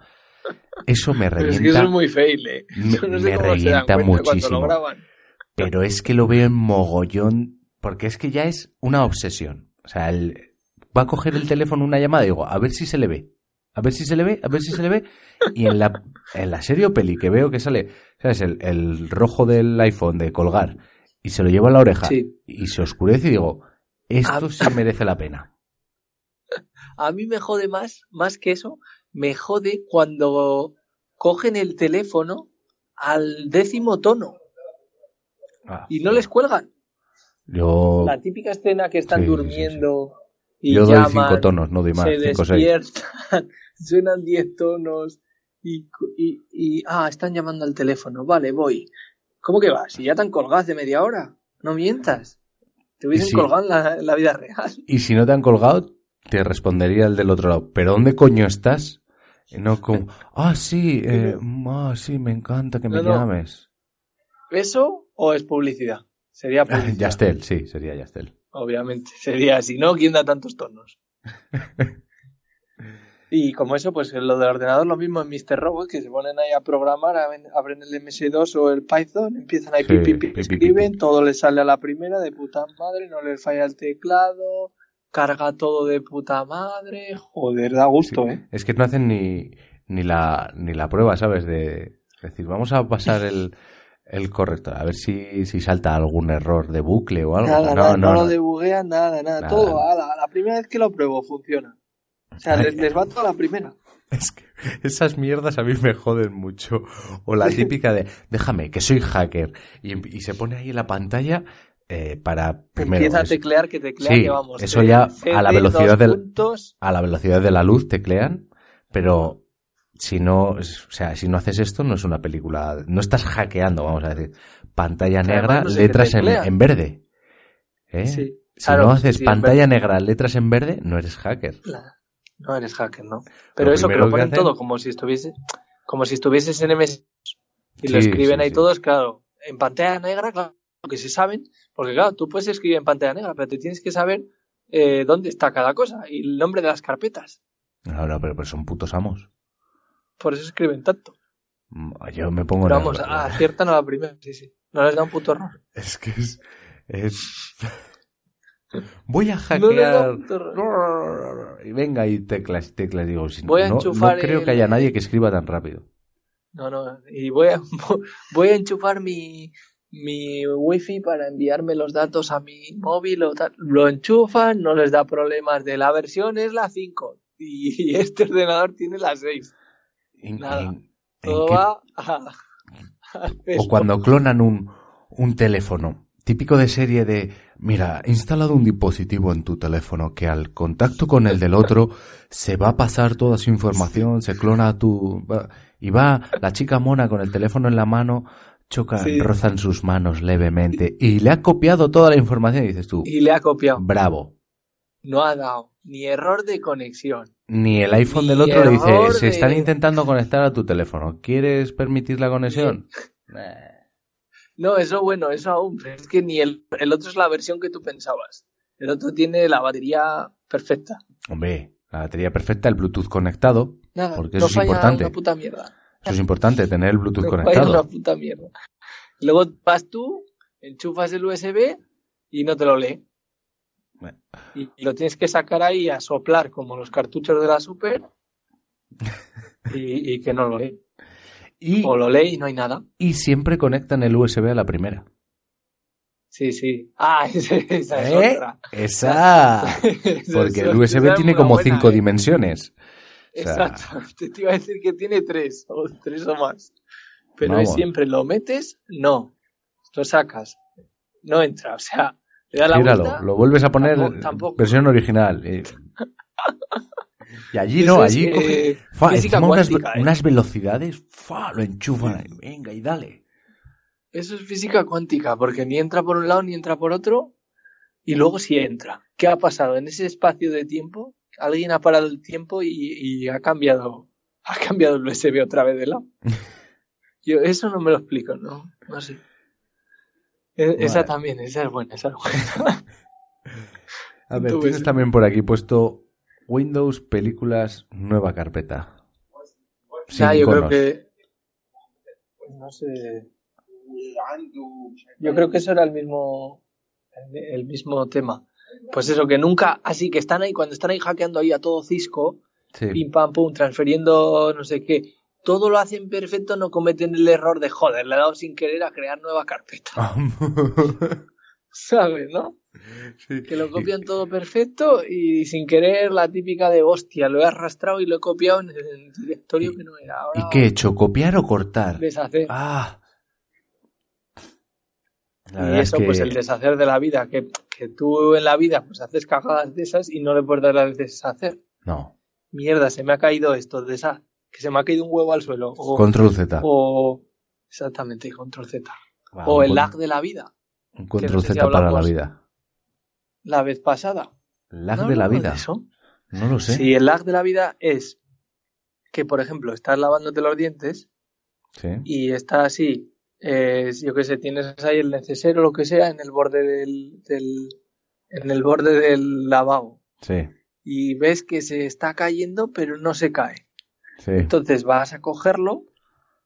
Eso me Pero es que revienta, eso es muy fail, eh. me- no sé revienta muchísimo. pero es que lo veo en mogollón, porque es que ya es una obsesión. O sea, el- va a coger el teléfono una llamada y digo, a ver si se le ve. A ver si se le ve, a ver si se le ve. Y en la, en la serie o peli que veo que sale, ¿sabes? El, el rojo del iPhone de colgar y se lo lleva a la oreja Sí. y se oscurece y digo, esto sí merece la pena. A mí me jode más, más que eso, me jode cuando cogen el teléfono al décimo tono Ah, y no les cuelgan. yo, La típica escena que están sí, durmiendo y yo doy cinco tonos, no doy más, se cinco o seis. despiertan, suenan 10 tonos y, y, y, ah, están llamando al teléfono, vale, voy. ¿Cómo que vas? Si ya te han colgado hace media hora, no mientas. Te hubiesen colgado en la, en la vida real. Y si no te han colgado, te respondería el del otro lado. ¿Pero dónde coño estás? Y no como, ah, sí, eh, ah, sí, me encanta que me No, no. llames. ¿Eso o es publicidad? Sería publicidad. Yastel, sí, sería Yastel. Obviamente, sería así, ¿no? ¿Quién da tantos tonos? y como eso, pues en lo del ordenador, lo mismo en Mr. Robot, que se ponen ahí a programar, abren abren el MS2 o el Python, empiezan ahí, Sí, pi, pi, pi, pi, pi, escriben, todo les sale a la primera de puta madre, no les falla el teclado, carga todo de puta madre, joder, da gusto, ¿eh? Es que no hacen ni, ni, la, ni la prueba, ¿sabes? De decir, vamos a pasar el, el corrector, a ver si, si salta algún error de bucle o algo. Nada, no, nada, no, no, lo no. debuguean, nada, nada, Nada. todo, a la, a la primera vez que lo pruebo funciona. O sea, les, les va toda la primera. Es que esas mierdas a mí me joden mucho. O la típica de, déjame, que soy hacker. Y, y se pone ahí en la pantalla eh, para... Primero, Empieza a teclear que teclea Sí, que vamos. eso de ya a la velocidad del- puntos, a la velocidad de la luz teclean, pero si no, o sea, si no haces esto no es una película, no estás hackeando, vamos a decir, pantalla negra, no sé qué letras en, verde. ¿Eh? Sí, Si claro, no haces sí, pantalla negra, letras en verde, no eres hacker. No eres hacker, ¿no? Pero Lo eso que lo que ponen hacen- todo como si estuviese, como si estuvieses en MS y lo escriben ahí todos, claro, en pantalla negra, claro, que se saben, porque claro, tú puedes escribir en pantalla negra, pero te tienes que saber eh, dónde está cada cosa y el nombre de las carpetas. No, no, pero, pero son putos amos. Por eso escriben tanto. Mm, Yo me pongo Pero vamos, aciertan a la primera, sí, sí. No les da un puto error. Es que es, es... Voy a No hackear. Y venga y teclas, teclas. Digo, si- Voy a no, no enchufar creo el- que haya nadie que escriba tan rápido. No, no. Y voy a, voy a enchufar mi, mi wifi para enviarme los datos a mi móvil o tal. Lo enchufan, no les da problemas de la versión es la 5 y este ordenador tiene la 6. En- Nada. en- Todo va a O cuando clonan un, un teléfono. Típico de serie de, mira, he instalado un dispositivo en tu teléfono que al contacto con el del otro se va a pasar toda su información, se clona tu... Y va la chica mona con el teléfono en la mano, choca, Sí. rozan sus manos levemente y le ha copiado toda la información y dices tú, Y le ha copiado. bravo. No ha dado ni error de conexión. Ni el iPhone Ni del otro le dice, se de- están intentando conectar a tu teléfono, ¿quieres permitir la conexión? No, eso bueno, eso aún. pero es que ni el, el otro es la versión que tú pensabas. El otro tiene la batería perfecta. Hombre, la batería perfecta, el Bluetooth conectado, Nada, Porque no eso es importante. una puta mierda. Eso es importante, tener el Bluetooth No falla conectado. una puta mierda. Luego vas tú, enchufas el USB y no te lo lee. Y lo tienes que sacar ahí a soplar como los cartuchos de la Super y, y que no lo lee. Y, O lo lee y no hay nada. y siempre conectan el USB a la primera. Sí, sí. Ah, esa es ¿Eh? otra. Esa. Porque el USB esa tiene como buena, cinco ¿eh? dimensiones. O sea, Exacto. Te iba a decir que tiene tres, o tres o más. Pero es siempre lo metes, no. Lo sacas. No entra. O sea, le la vuelta. lo vuelves a poner Tampoco- tampoco. versión original. Y, y allí no, es, allí eh, coge- fa, unas, cuántica, ¿eh? unas velocidades, fa, lo enchufan ahí, venga y dale. Eso es física cuántica, porque ni entra por un lado ni entra por otro, y luego sí entra. ¿Qué ha pasado? En ese espacio de tiempo, alguien ha parado el tiempo y, y ha cambiado, ha cambiado el USB otra vez de lado. Yo eso no me lo explico, no, no sé. E- Esa también, esa es buena, esa es buena. A ver, tienes ves. también por aquí puesto Windows, películas, nueva carpeta. Sin Ah, yo creo que, no sé, yo creo que eso era el mismo, el, el mismo tema. Pues eso, que nunca, así que están ahí, cuando están ahí hackeando ahí a todo Cisco, Sí. pim pam pum, transfiriendo no sé qué, todo lo hacen perfecto, no cometen el error de joder, le he dado sin querer a crear nueva carpeta. ¿Sabes, no? Sí. Que lo copian todo perfecto y sin querer la típica de hostia, lo he arrastrado y lo he copiado en el directorio que no era. ¿Y Ahora qué he hecho? ¿Copiar o cortar? deshacer. Ah. La y eso, es que pues el deshacer de la vida, que, que tú en la vida pues haces cagadas de esas y no le puedes dar a deshacer. no. Mierda, se me ha caído esto, de esa, que se me ha caído un huevo al suelo. O, Control Z. o exactamente, control Z. O el con- lag de la vida, Un control no sé si Z para la vida. la vez pasada. Lag ¿No de la vida. eso? No lo sé. Sí, el lag de la vida es que, por ejemplo, estás lavándote los dientes Sí. y está así, eh, yo qué sé, tienes ahí el neceser o lo que sea en el borde del, del en el borde del lavabo Sí. y ves que se está cayendo pero no se cae. Sí. Entonces vas a cogerlo,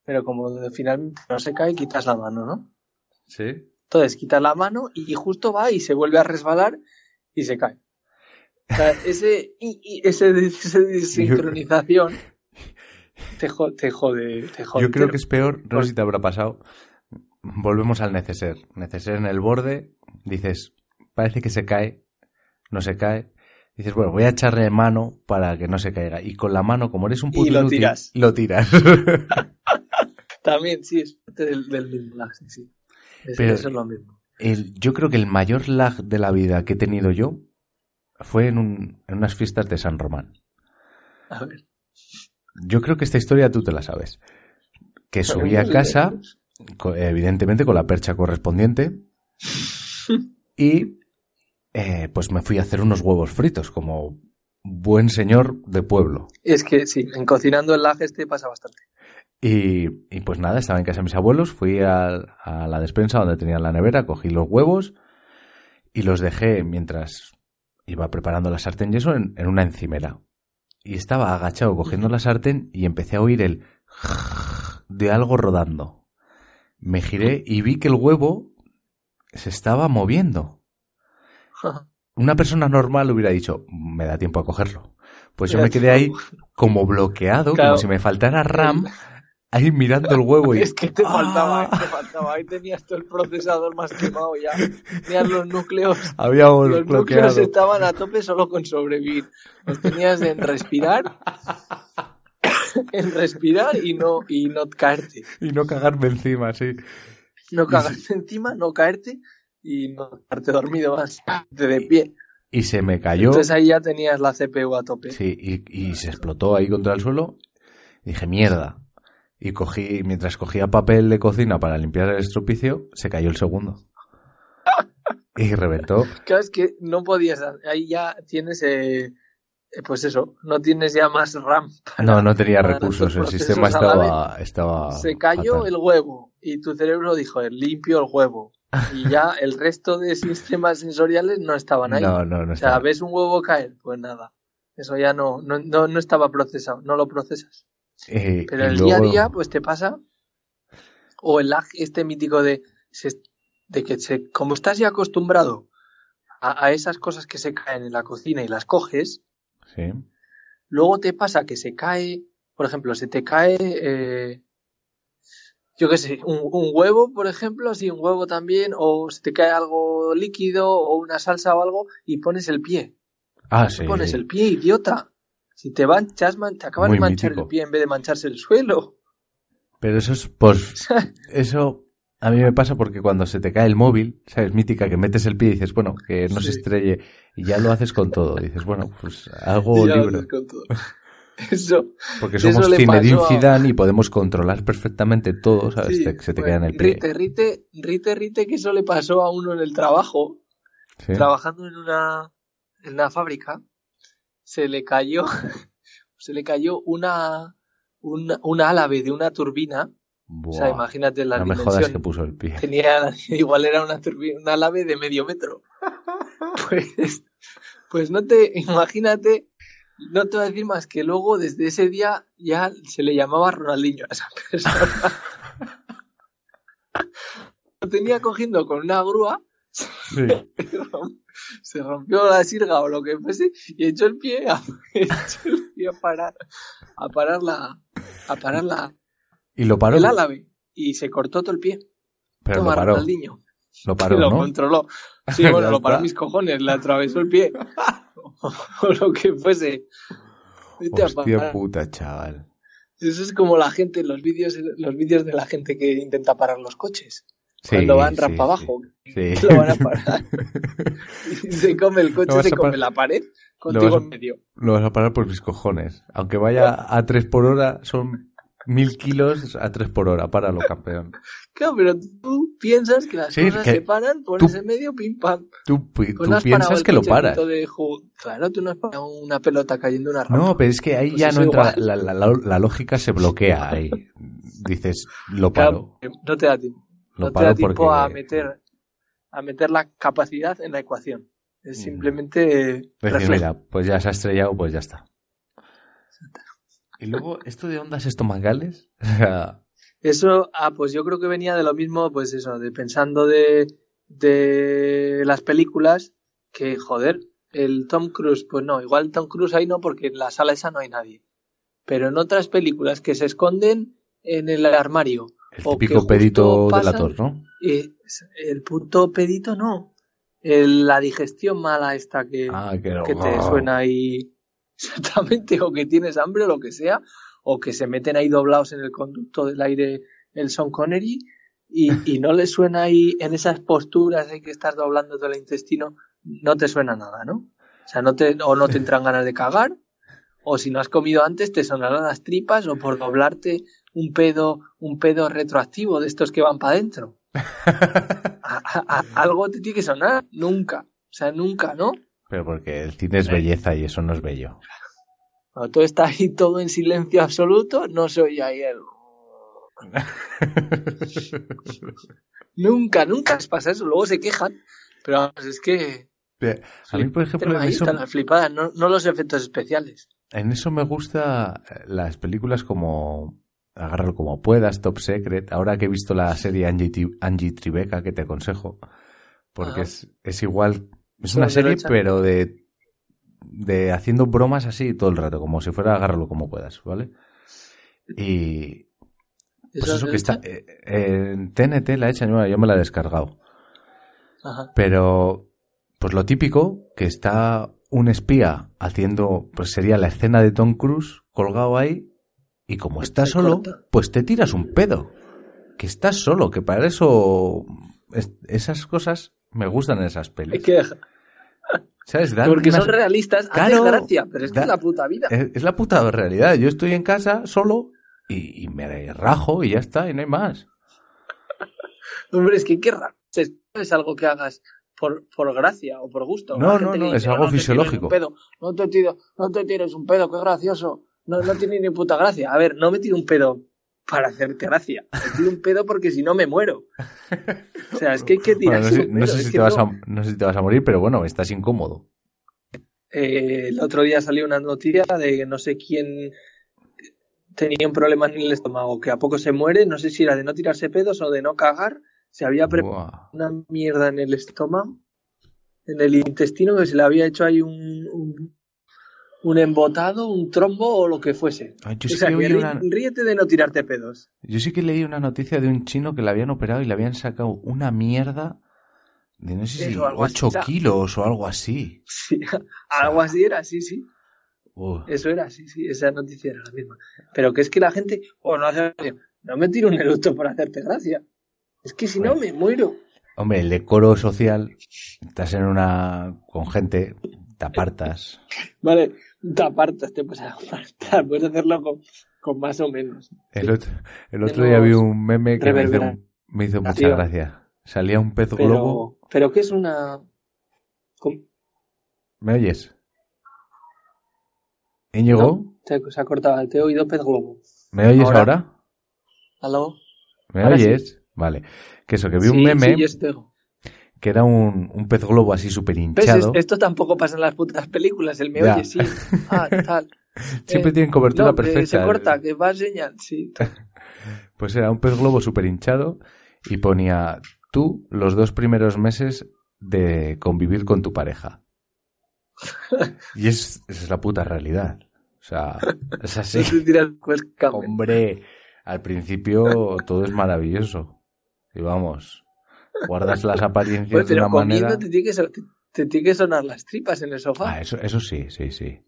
pero como finalmente no se cae, quitas la mano, ¿no? Sí. Entonces quitas la mano y justo va y se vuelve a resbalar y se cae. O sea, ese, y, y ese, desincronización te, jo- te jode, te jode. Yo creo que es peor, no sé si te habrá pasado. Volvemos al neceser. Neceser en el borde, dices, parece que se cae, no se cae. Dices, bueno, voy a echarle mano para que no se caiga. Y con la mano, como eres un puto Y lo inútil, tiras. lo tiras. También, sí, es parte del, del mismo lag, sí, sí. Es- Pero- eso es lo mismo. El- yo creo que el mayor lag de la vida que he tenido yo fue en, un- en unas fiestas de San Román. A ver. Yo creo que esta historia tú te la sabes. Que subí a casa, evidentemente con la percha correspondiente, y eh, pues me fui a hacer unos huevos fritos, como buen señor de pueblo. Es que sí, en cocinando el lag este pasa bastante. Y, y pues nada, estaba en casa de mis abuelos, fui a, a la despensa donde tenían la nevera, cogí los huevos y los dejé mientras iba preparando la sartén y eso en, en una encimera. Y estaba agachado cogiendo la sartén y empecé a oír el de algo rodando. Me giré y vi que el huevo se estaba moviendo. Una persona normal hubiera dicho, me da tiempo a cogerlo. Pues yo me quedé ahí como bloqueado, Claro. como si me faltara RAM ahí mirando el huevo y... Es que te faltaba, ¡Ah! te faltaba. Ahí tenías todo el procesador más quemado ya. Tenías los núcleos. Habíamos Los núcleos bloqueado. estaban a tope solo con sobrevivir. Los tenías en respirar. en respirar y no, y no caerte. Y no cagarme encima, sí. No cagarte encima, no caerte y no quedarte dormido más. De pie. Y se me cayó. Entonces ahí ya tenías la CPU a tope. Sí, y, y se explotó ahí contra el suelo. Dije, mierda. Y cogí, mientras cogía papel de cocina para limpiar el estropicio, se cayó el segundo. Y reventó. Claro, es que no podías. Ahí ya tienes. eh, eh, pues eso, no tienes ya más RAM. para- No, no tenía recursos. El sistema estaba, estaba. Se cayó fatal. el huevo y tu cerebro dijo, limpio el huevo. Y ya el resto de sistemas sensoriales no estaban ahí. No, no, no o sea, estaba. ¿ves un huevo caer? Pues nada. Eso ya no, no, no, no estaba procesado, no lo procesas. Eh, Pero el luego- día a día, pues te pasa. O el lag este mítico de, de que se, como estás ya acostumbrado a, a esas cosas que se caen en la cocina y las coges, Sí. Luego te pasa que se cae, por ejemplo, se te cae, eh, yo qué sé, un, un huevo, por ejemplo, así un huevo también, o se te cae algo líquido o una salsa o algo y pones el pie. Ah, sí. Pones el pie, idiota. Si te manchas, man- te acabas Muy de manchar mítico. el pie en vez de mancharse el suelo. Pero eso es, pues, eso a mí me pasa porque cuando se te cae el móvil, ¿sabes? Mítica, que metes el pie y dices, bueno, que no se estrelle, y ya lo haces con todo. Dices, bueno, pues libre. haces con todo. Eso. Porque somos Zinedine pasó a- Zidane y podemos controlar perfectamente todo, ¿sabes? Sí, Te- se te pues, queda en el pie. Rite, rite, rite, rite, que eso le pasó a uno en el trabajo. Sí. trabajando en una, en una fábrica, se le cayó, se le cayó una, una, una álave de una turbina. O sea, imagínate la no me jodas que puso el pie. Tenía, igual era una turbina, una álave de medio metro. Pues, pues no te, imagínate, no te voy a decir más que luego desde ese día ya se le llamaba Ronaldinho a esa persona. Lo tenía cogiendo con una grúa Sí. se rompió la sirga o lo que fuese y echó el pie a, echó el pie a parar a parar la a parar la Y lo paró. el álave y se cortó todo el pie Pero Toma, lo paró. Ronaldinho. Lo paró, lo ¿no? controló sí bueno lo paró mis cojones le atravesó el pie o lo que fuese Vete Hostia puta, chaval. eso es como la gente los vídeos los vídeos de la gente que intenta parar los coches Sí, cuando van sí, rampa sí. abajo Sí. lo van a parar y se come el coche se come la pared contigo en medio Lo vas a parar por mis cojones. Aunque vaya a 3 por hora, son mil kilos a 3 por hora. Páralo, campeón. Claro, pero tú piensas que las Sí, cosas que se paran, pones tú- en medio, pim pam. Tú, pi- Tú no piensas que lo paras. de Claro, tú no has parado una pelota cayendo en una rampa. No, pero es que ahí Pues ya no entra, la, la, la- la lógica se bloquea ahí. Dices, lo Claro, paro. no te da tiempo. Lo no te da tiempo porque... a meter a meter la capacidad en la ecuación. Es Mm. simplemente mira, pues ya se ha estrellado, pues ya está. Y luego, esto de ondas estomacales, Eso, ah, pues yo creo que venía de lo mismo, pues eso, de pensando de, de las películas, que joder, el Tom Cruise, pues no, igual Tom Cruise ahí no, porque en la sala esa no hay nadie. Pero en otras películas que se esconden en el armario. el típico pedito delator, ¿no? el puto pedito no. El- la digestión mala esta que, Ah, que, que te suena ahí exactamente, o que tienes hambre o lo que sea, o que se meten ahí doblados en el conducto del aire el Son Connery y, y no le suena ahí en esas posturas de que estás doblando todo el intestino, no te suena nada, ¿no? O sea, no te, o no te entran ganas de cagar, o si no has comido antes te sonarán las tripas, o por doblarte un pedo, un pedo retroactivo de estos que van para adentro. Algo te tiene que sonar, nunca. O sea, nunca, ¿no? Pero porque el cine es belleza y eso no es bello. Cuando todo está ahí todo en silencio absoluto, no se oye ahí el... Nunca, nunca les pasa eso. Luego se quejan. Pero es que... A mí, por ejemplo, en eso, están las flipadas, no, no los efectos especiales. en eso me gusta eh, las películas como Agárralo como puedas, Top Secret. Ahora que he visto la serie Angie, Angie Tribeca, que te aconsejo, porque es, es igual, es una lo serie, pero de, de haciendo bromas así todo el rato, como si fuera Agárralo como puedas, ¿vale? Y, Pues eso que está. eh, en TNT la echan, bueno, yo me la he descargado. Ajá. Pero, pues lo típico, que está un espía haciendo, pues sería la escena de Tom Cruise colgado ahí, y como estás Te solo, pues te tiras un pedo. Que estás solo, que para eso, es- esas cosas me gustan esas Hay pelis. que dejar- ¿Sabes? Dan Porque unas- son realistas, Claro, gracia, pero es que da- es la puta vida. es, es la puta realidad. Yo estoy en casa solo y, y me rajo y ya está, y no hay más. Hombre, es que qué raro. Es, algo que hagas por, por gracia o por gusto. No, no, que no, dice, es algo fisiológico. pedo, No te, tiro, no te tires un pedo, qué gracioso. No, no tiene ni puta gracia. A ver, no me tiro un pedo para hacerte gracia. Me tiro un pedo porque si no me muero. O sea, es que hay que Bueno, no tirarse sé, un no sé si te vas no. a, no sé si te vas a morir, pero bueno, estás incómodo. Eh, el otro día salió una noticia de que no sé quién tenía un problema en el estómago, que a poco se muere, no sé si era de no tirarse pedos o de no cagar, se había preparado una mierda en el estómago, en el intestino, que se le había hecho ahí un, un, un embotado, un trombo o lo que fuese. Ay, yo, O sí sea, que una, ríete de no tirarte pedos. yo sí que leí una noticia de un chino que le habían operado y le habían sacado una mierda de no sé si Eso, algo así, 8 o sea. kilos o algo así. Sí, algo así era, sí, sí. Uh, Eso era, sí, sí, esa noticia era la misma. Pero que es que la gente, o no hace no me tiro un eructo por hacerte gracia. Es que si no me muero. Hombre, el decoro social, estás en una con gente, te apartas. Vale, te apartas, te puedes apartar, puedes hacerlo con, con más o menos. El otro, el otro día vi un meme que me hizo, me hizo mucha gracia. Salía un pez globo. Pero, que es una... ¿Cómo? ¿Me oyes? Íñigo, No, te, se ha cortado, te he oído pez globo. ¿me oyes Ahora. ahora? ¿Aló? ¿Me Ahora sí. oyes? Vale. Que eso, que vi un meme sí, yo. Que era un, un pez globo así súper ¿Ves? hinchado. Es- Esto tampoco pasa en las putas películas, el me Ya. oye, sí. Ah, tal. Siempre Eh, tienen cobertura no, que perfecta. se corta, que va a señal, sí. Pues era un pez globo súper hinchado y ponía tú los dos primeros meses de convivir con tu pareja. Y es, esa es la puta realidad. O sea, es así. Pues. Hombre, al principio todo es maravilloso. Y vamos, guardas las apariencias Pues, de una comiendo manera. te tiene, que, so- te, te tiene que sonar las tripas en el sofá. Ah, eso, eso sí, sí, sí.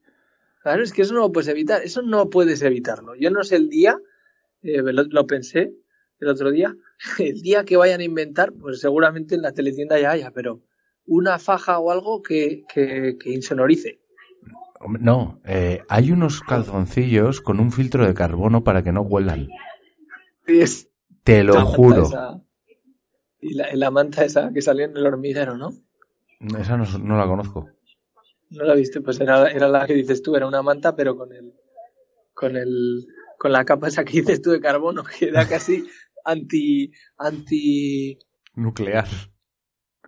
Claro, es que eso no lo puedes evitar. Eso no puedes evitarlo. Yo no sé el día, eh, lo, lo pensé el otro día, el día que vayan a inventar, pues seguramente en la teletienda ya haya, pero una faja o algo que, que, que insonorice. No, eh, hay unos calzoncillos con un filtro de carbono para que no huelan. Es Te lo juro. esa- y la, la manta esa que salió en el hormiguero, ¿no? Esa no, no la conozco. No la viste, pues era, era la que dices tú, era una manta, pero con el, con el, con la capa esa que dices tú de carbono, que era casi anti, anti, Nuclear.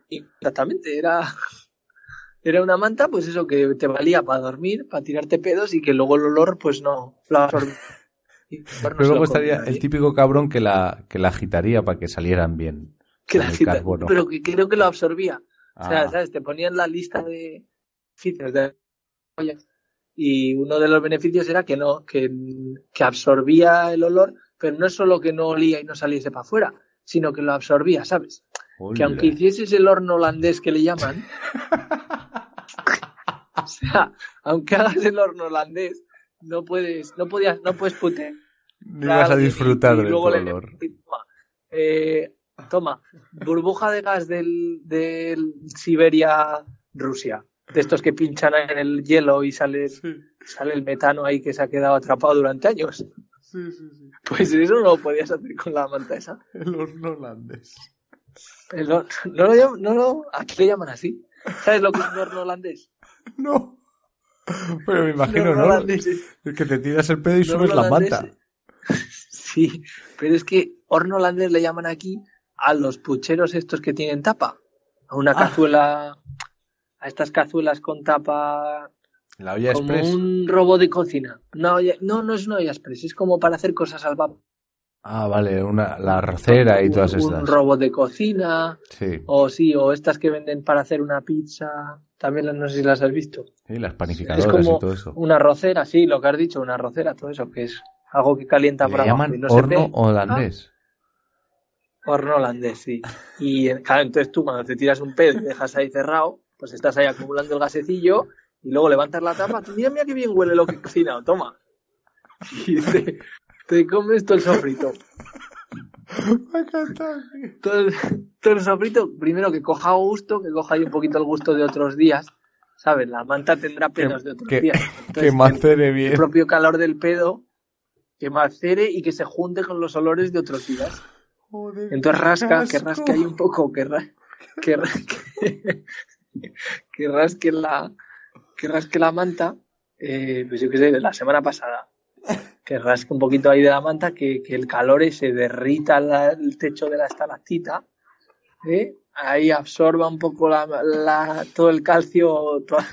exactamente, era, era una manta, pues eso que te valía para dormir, para tirarte pedos y que luego el olor, pues no, absorbía. Pero luego estaría el típico cabrón que la, que la agitaría para que salieran bien. Que la cita- pero que creo que lo absorbía. O sea, Ah, ¿sabes? Te ponían la lista de beneficios de y uno de los beneficios era que no, que, que absorbía el olor, pero no es solo que no olía y no saliese para afuera, sino que lo absorbía, ¿sabes? Que aunque hicieses el horno holandés que le llaman, o sea, aunque hagas el horno holandés, no puedes, no podías, no puedes putear. Ni vas a disfrutar del le- olor. eh, toma, burbuja de gas del, del Siberia, Rusia. De estos que pinchan en el hielo y sale, sale el metano ahí que se ha quedado atrapado durante años. Pues eso no lo podías hacer con la manta esa. El horno holandés. El no, lo llaman- no, lo- aquí le llaman así. ¿Sabes lo que es un horno holandés? No. Pero me imagino, ¿no? holandés es- que te tiras el pedo y subes la manta. Sí, pero es que horno holandés le llaman aquí a los pucheros estos que tienen tapa. A una Ah. cazuela, a estas cazuelas con tapa, La olla como express. un robo de cocina. Una olla- no, no es una olla express, es como para hacer cosas al vapor. Ah, vale, una, la arrocera y Un- todas Un estas. robot de cocina, Sí, o sí, o estas que venden para hacer una pizza. También no sé si las has visto. sí, las Es panificadoras como y todo eso. una arrocera, sí, lo que has dicho, una arrocera, todo eso que es algo que calienta abajo llaman y no se horno holandés. Horno holandés, sí. Y claro, entonces tú cuando te tiras un pedo y dejas ahí cerrado, pues estás ahí acumulando el gasecillo y luego levantas la tapa, tú mira, mira qué bien huele lo que he cocinado, toma. Y te, te comes todo el sofrito. Me encanta. Todo el, todo el sofrito, primero que coja gusto, que coja ahí un poquito el gusto de otros días, ¿sabes? La manta tendrá pedos de otros que- días. Que Entonces, macere el bien. propio calor del pedo que macere y que se junte con los olores de otros días. Joder, Entonces rasca, que rasque ahí un poco, que, ra- que, ra- que, rasque la que rasque la manta, eh, pues yo qué sé, de la semana pasada. Que rasque un poquito ahí de la manta, que, que el calor ese derrita la- el techo de la estalactita, ¿eh? ahí absorba un poco la, la- todo el calcio, toda,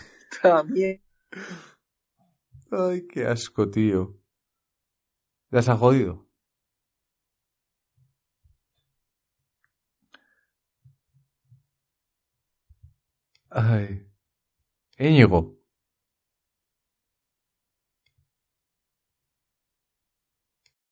toda la miel. Ay, qué asco, tío. ¿Ya se ha jodido? Ay. Íñigo.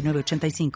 906985.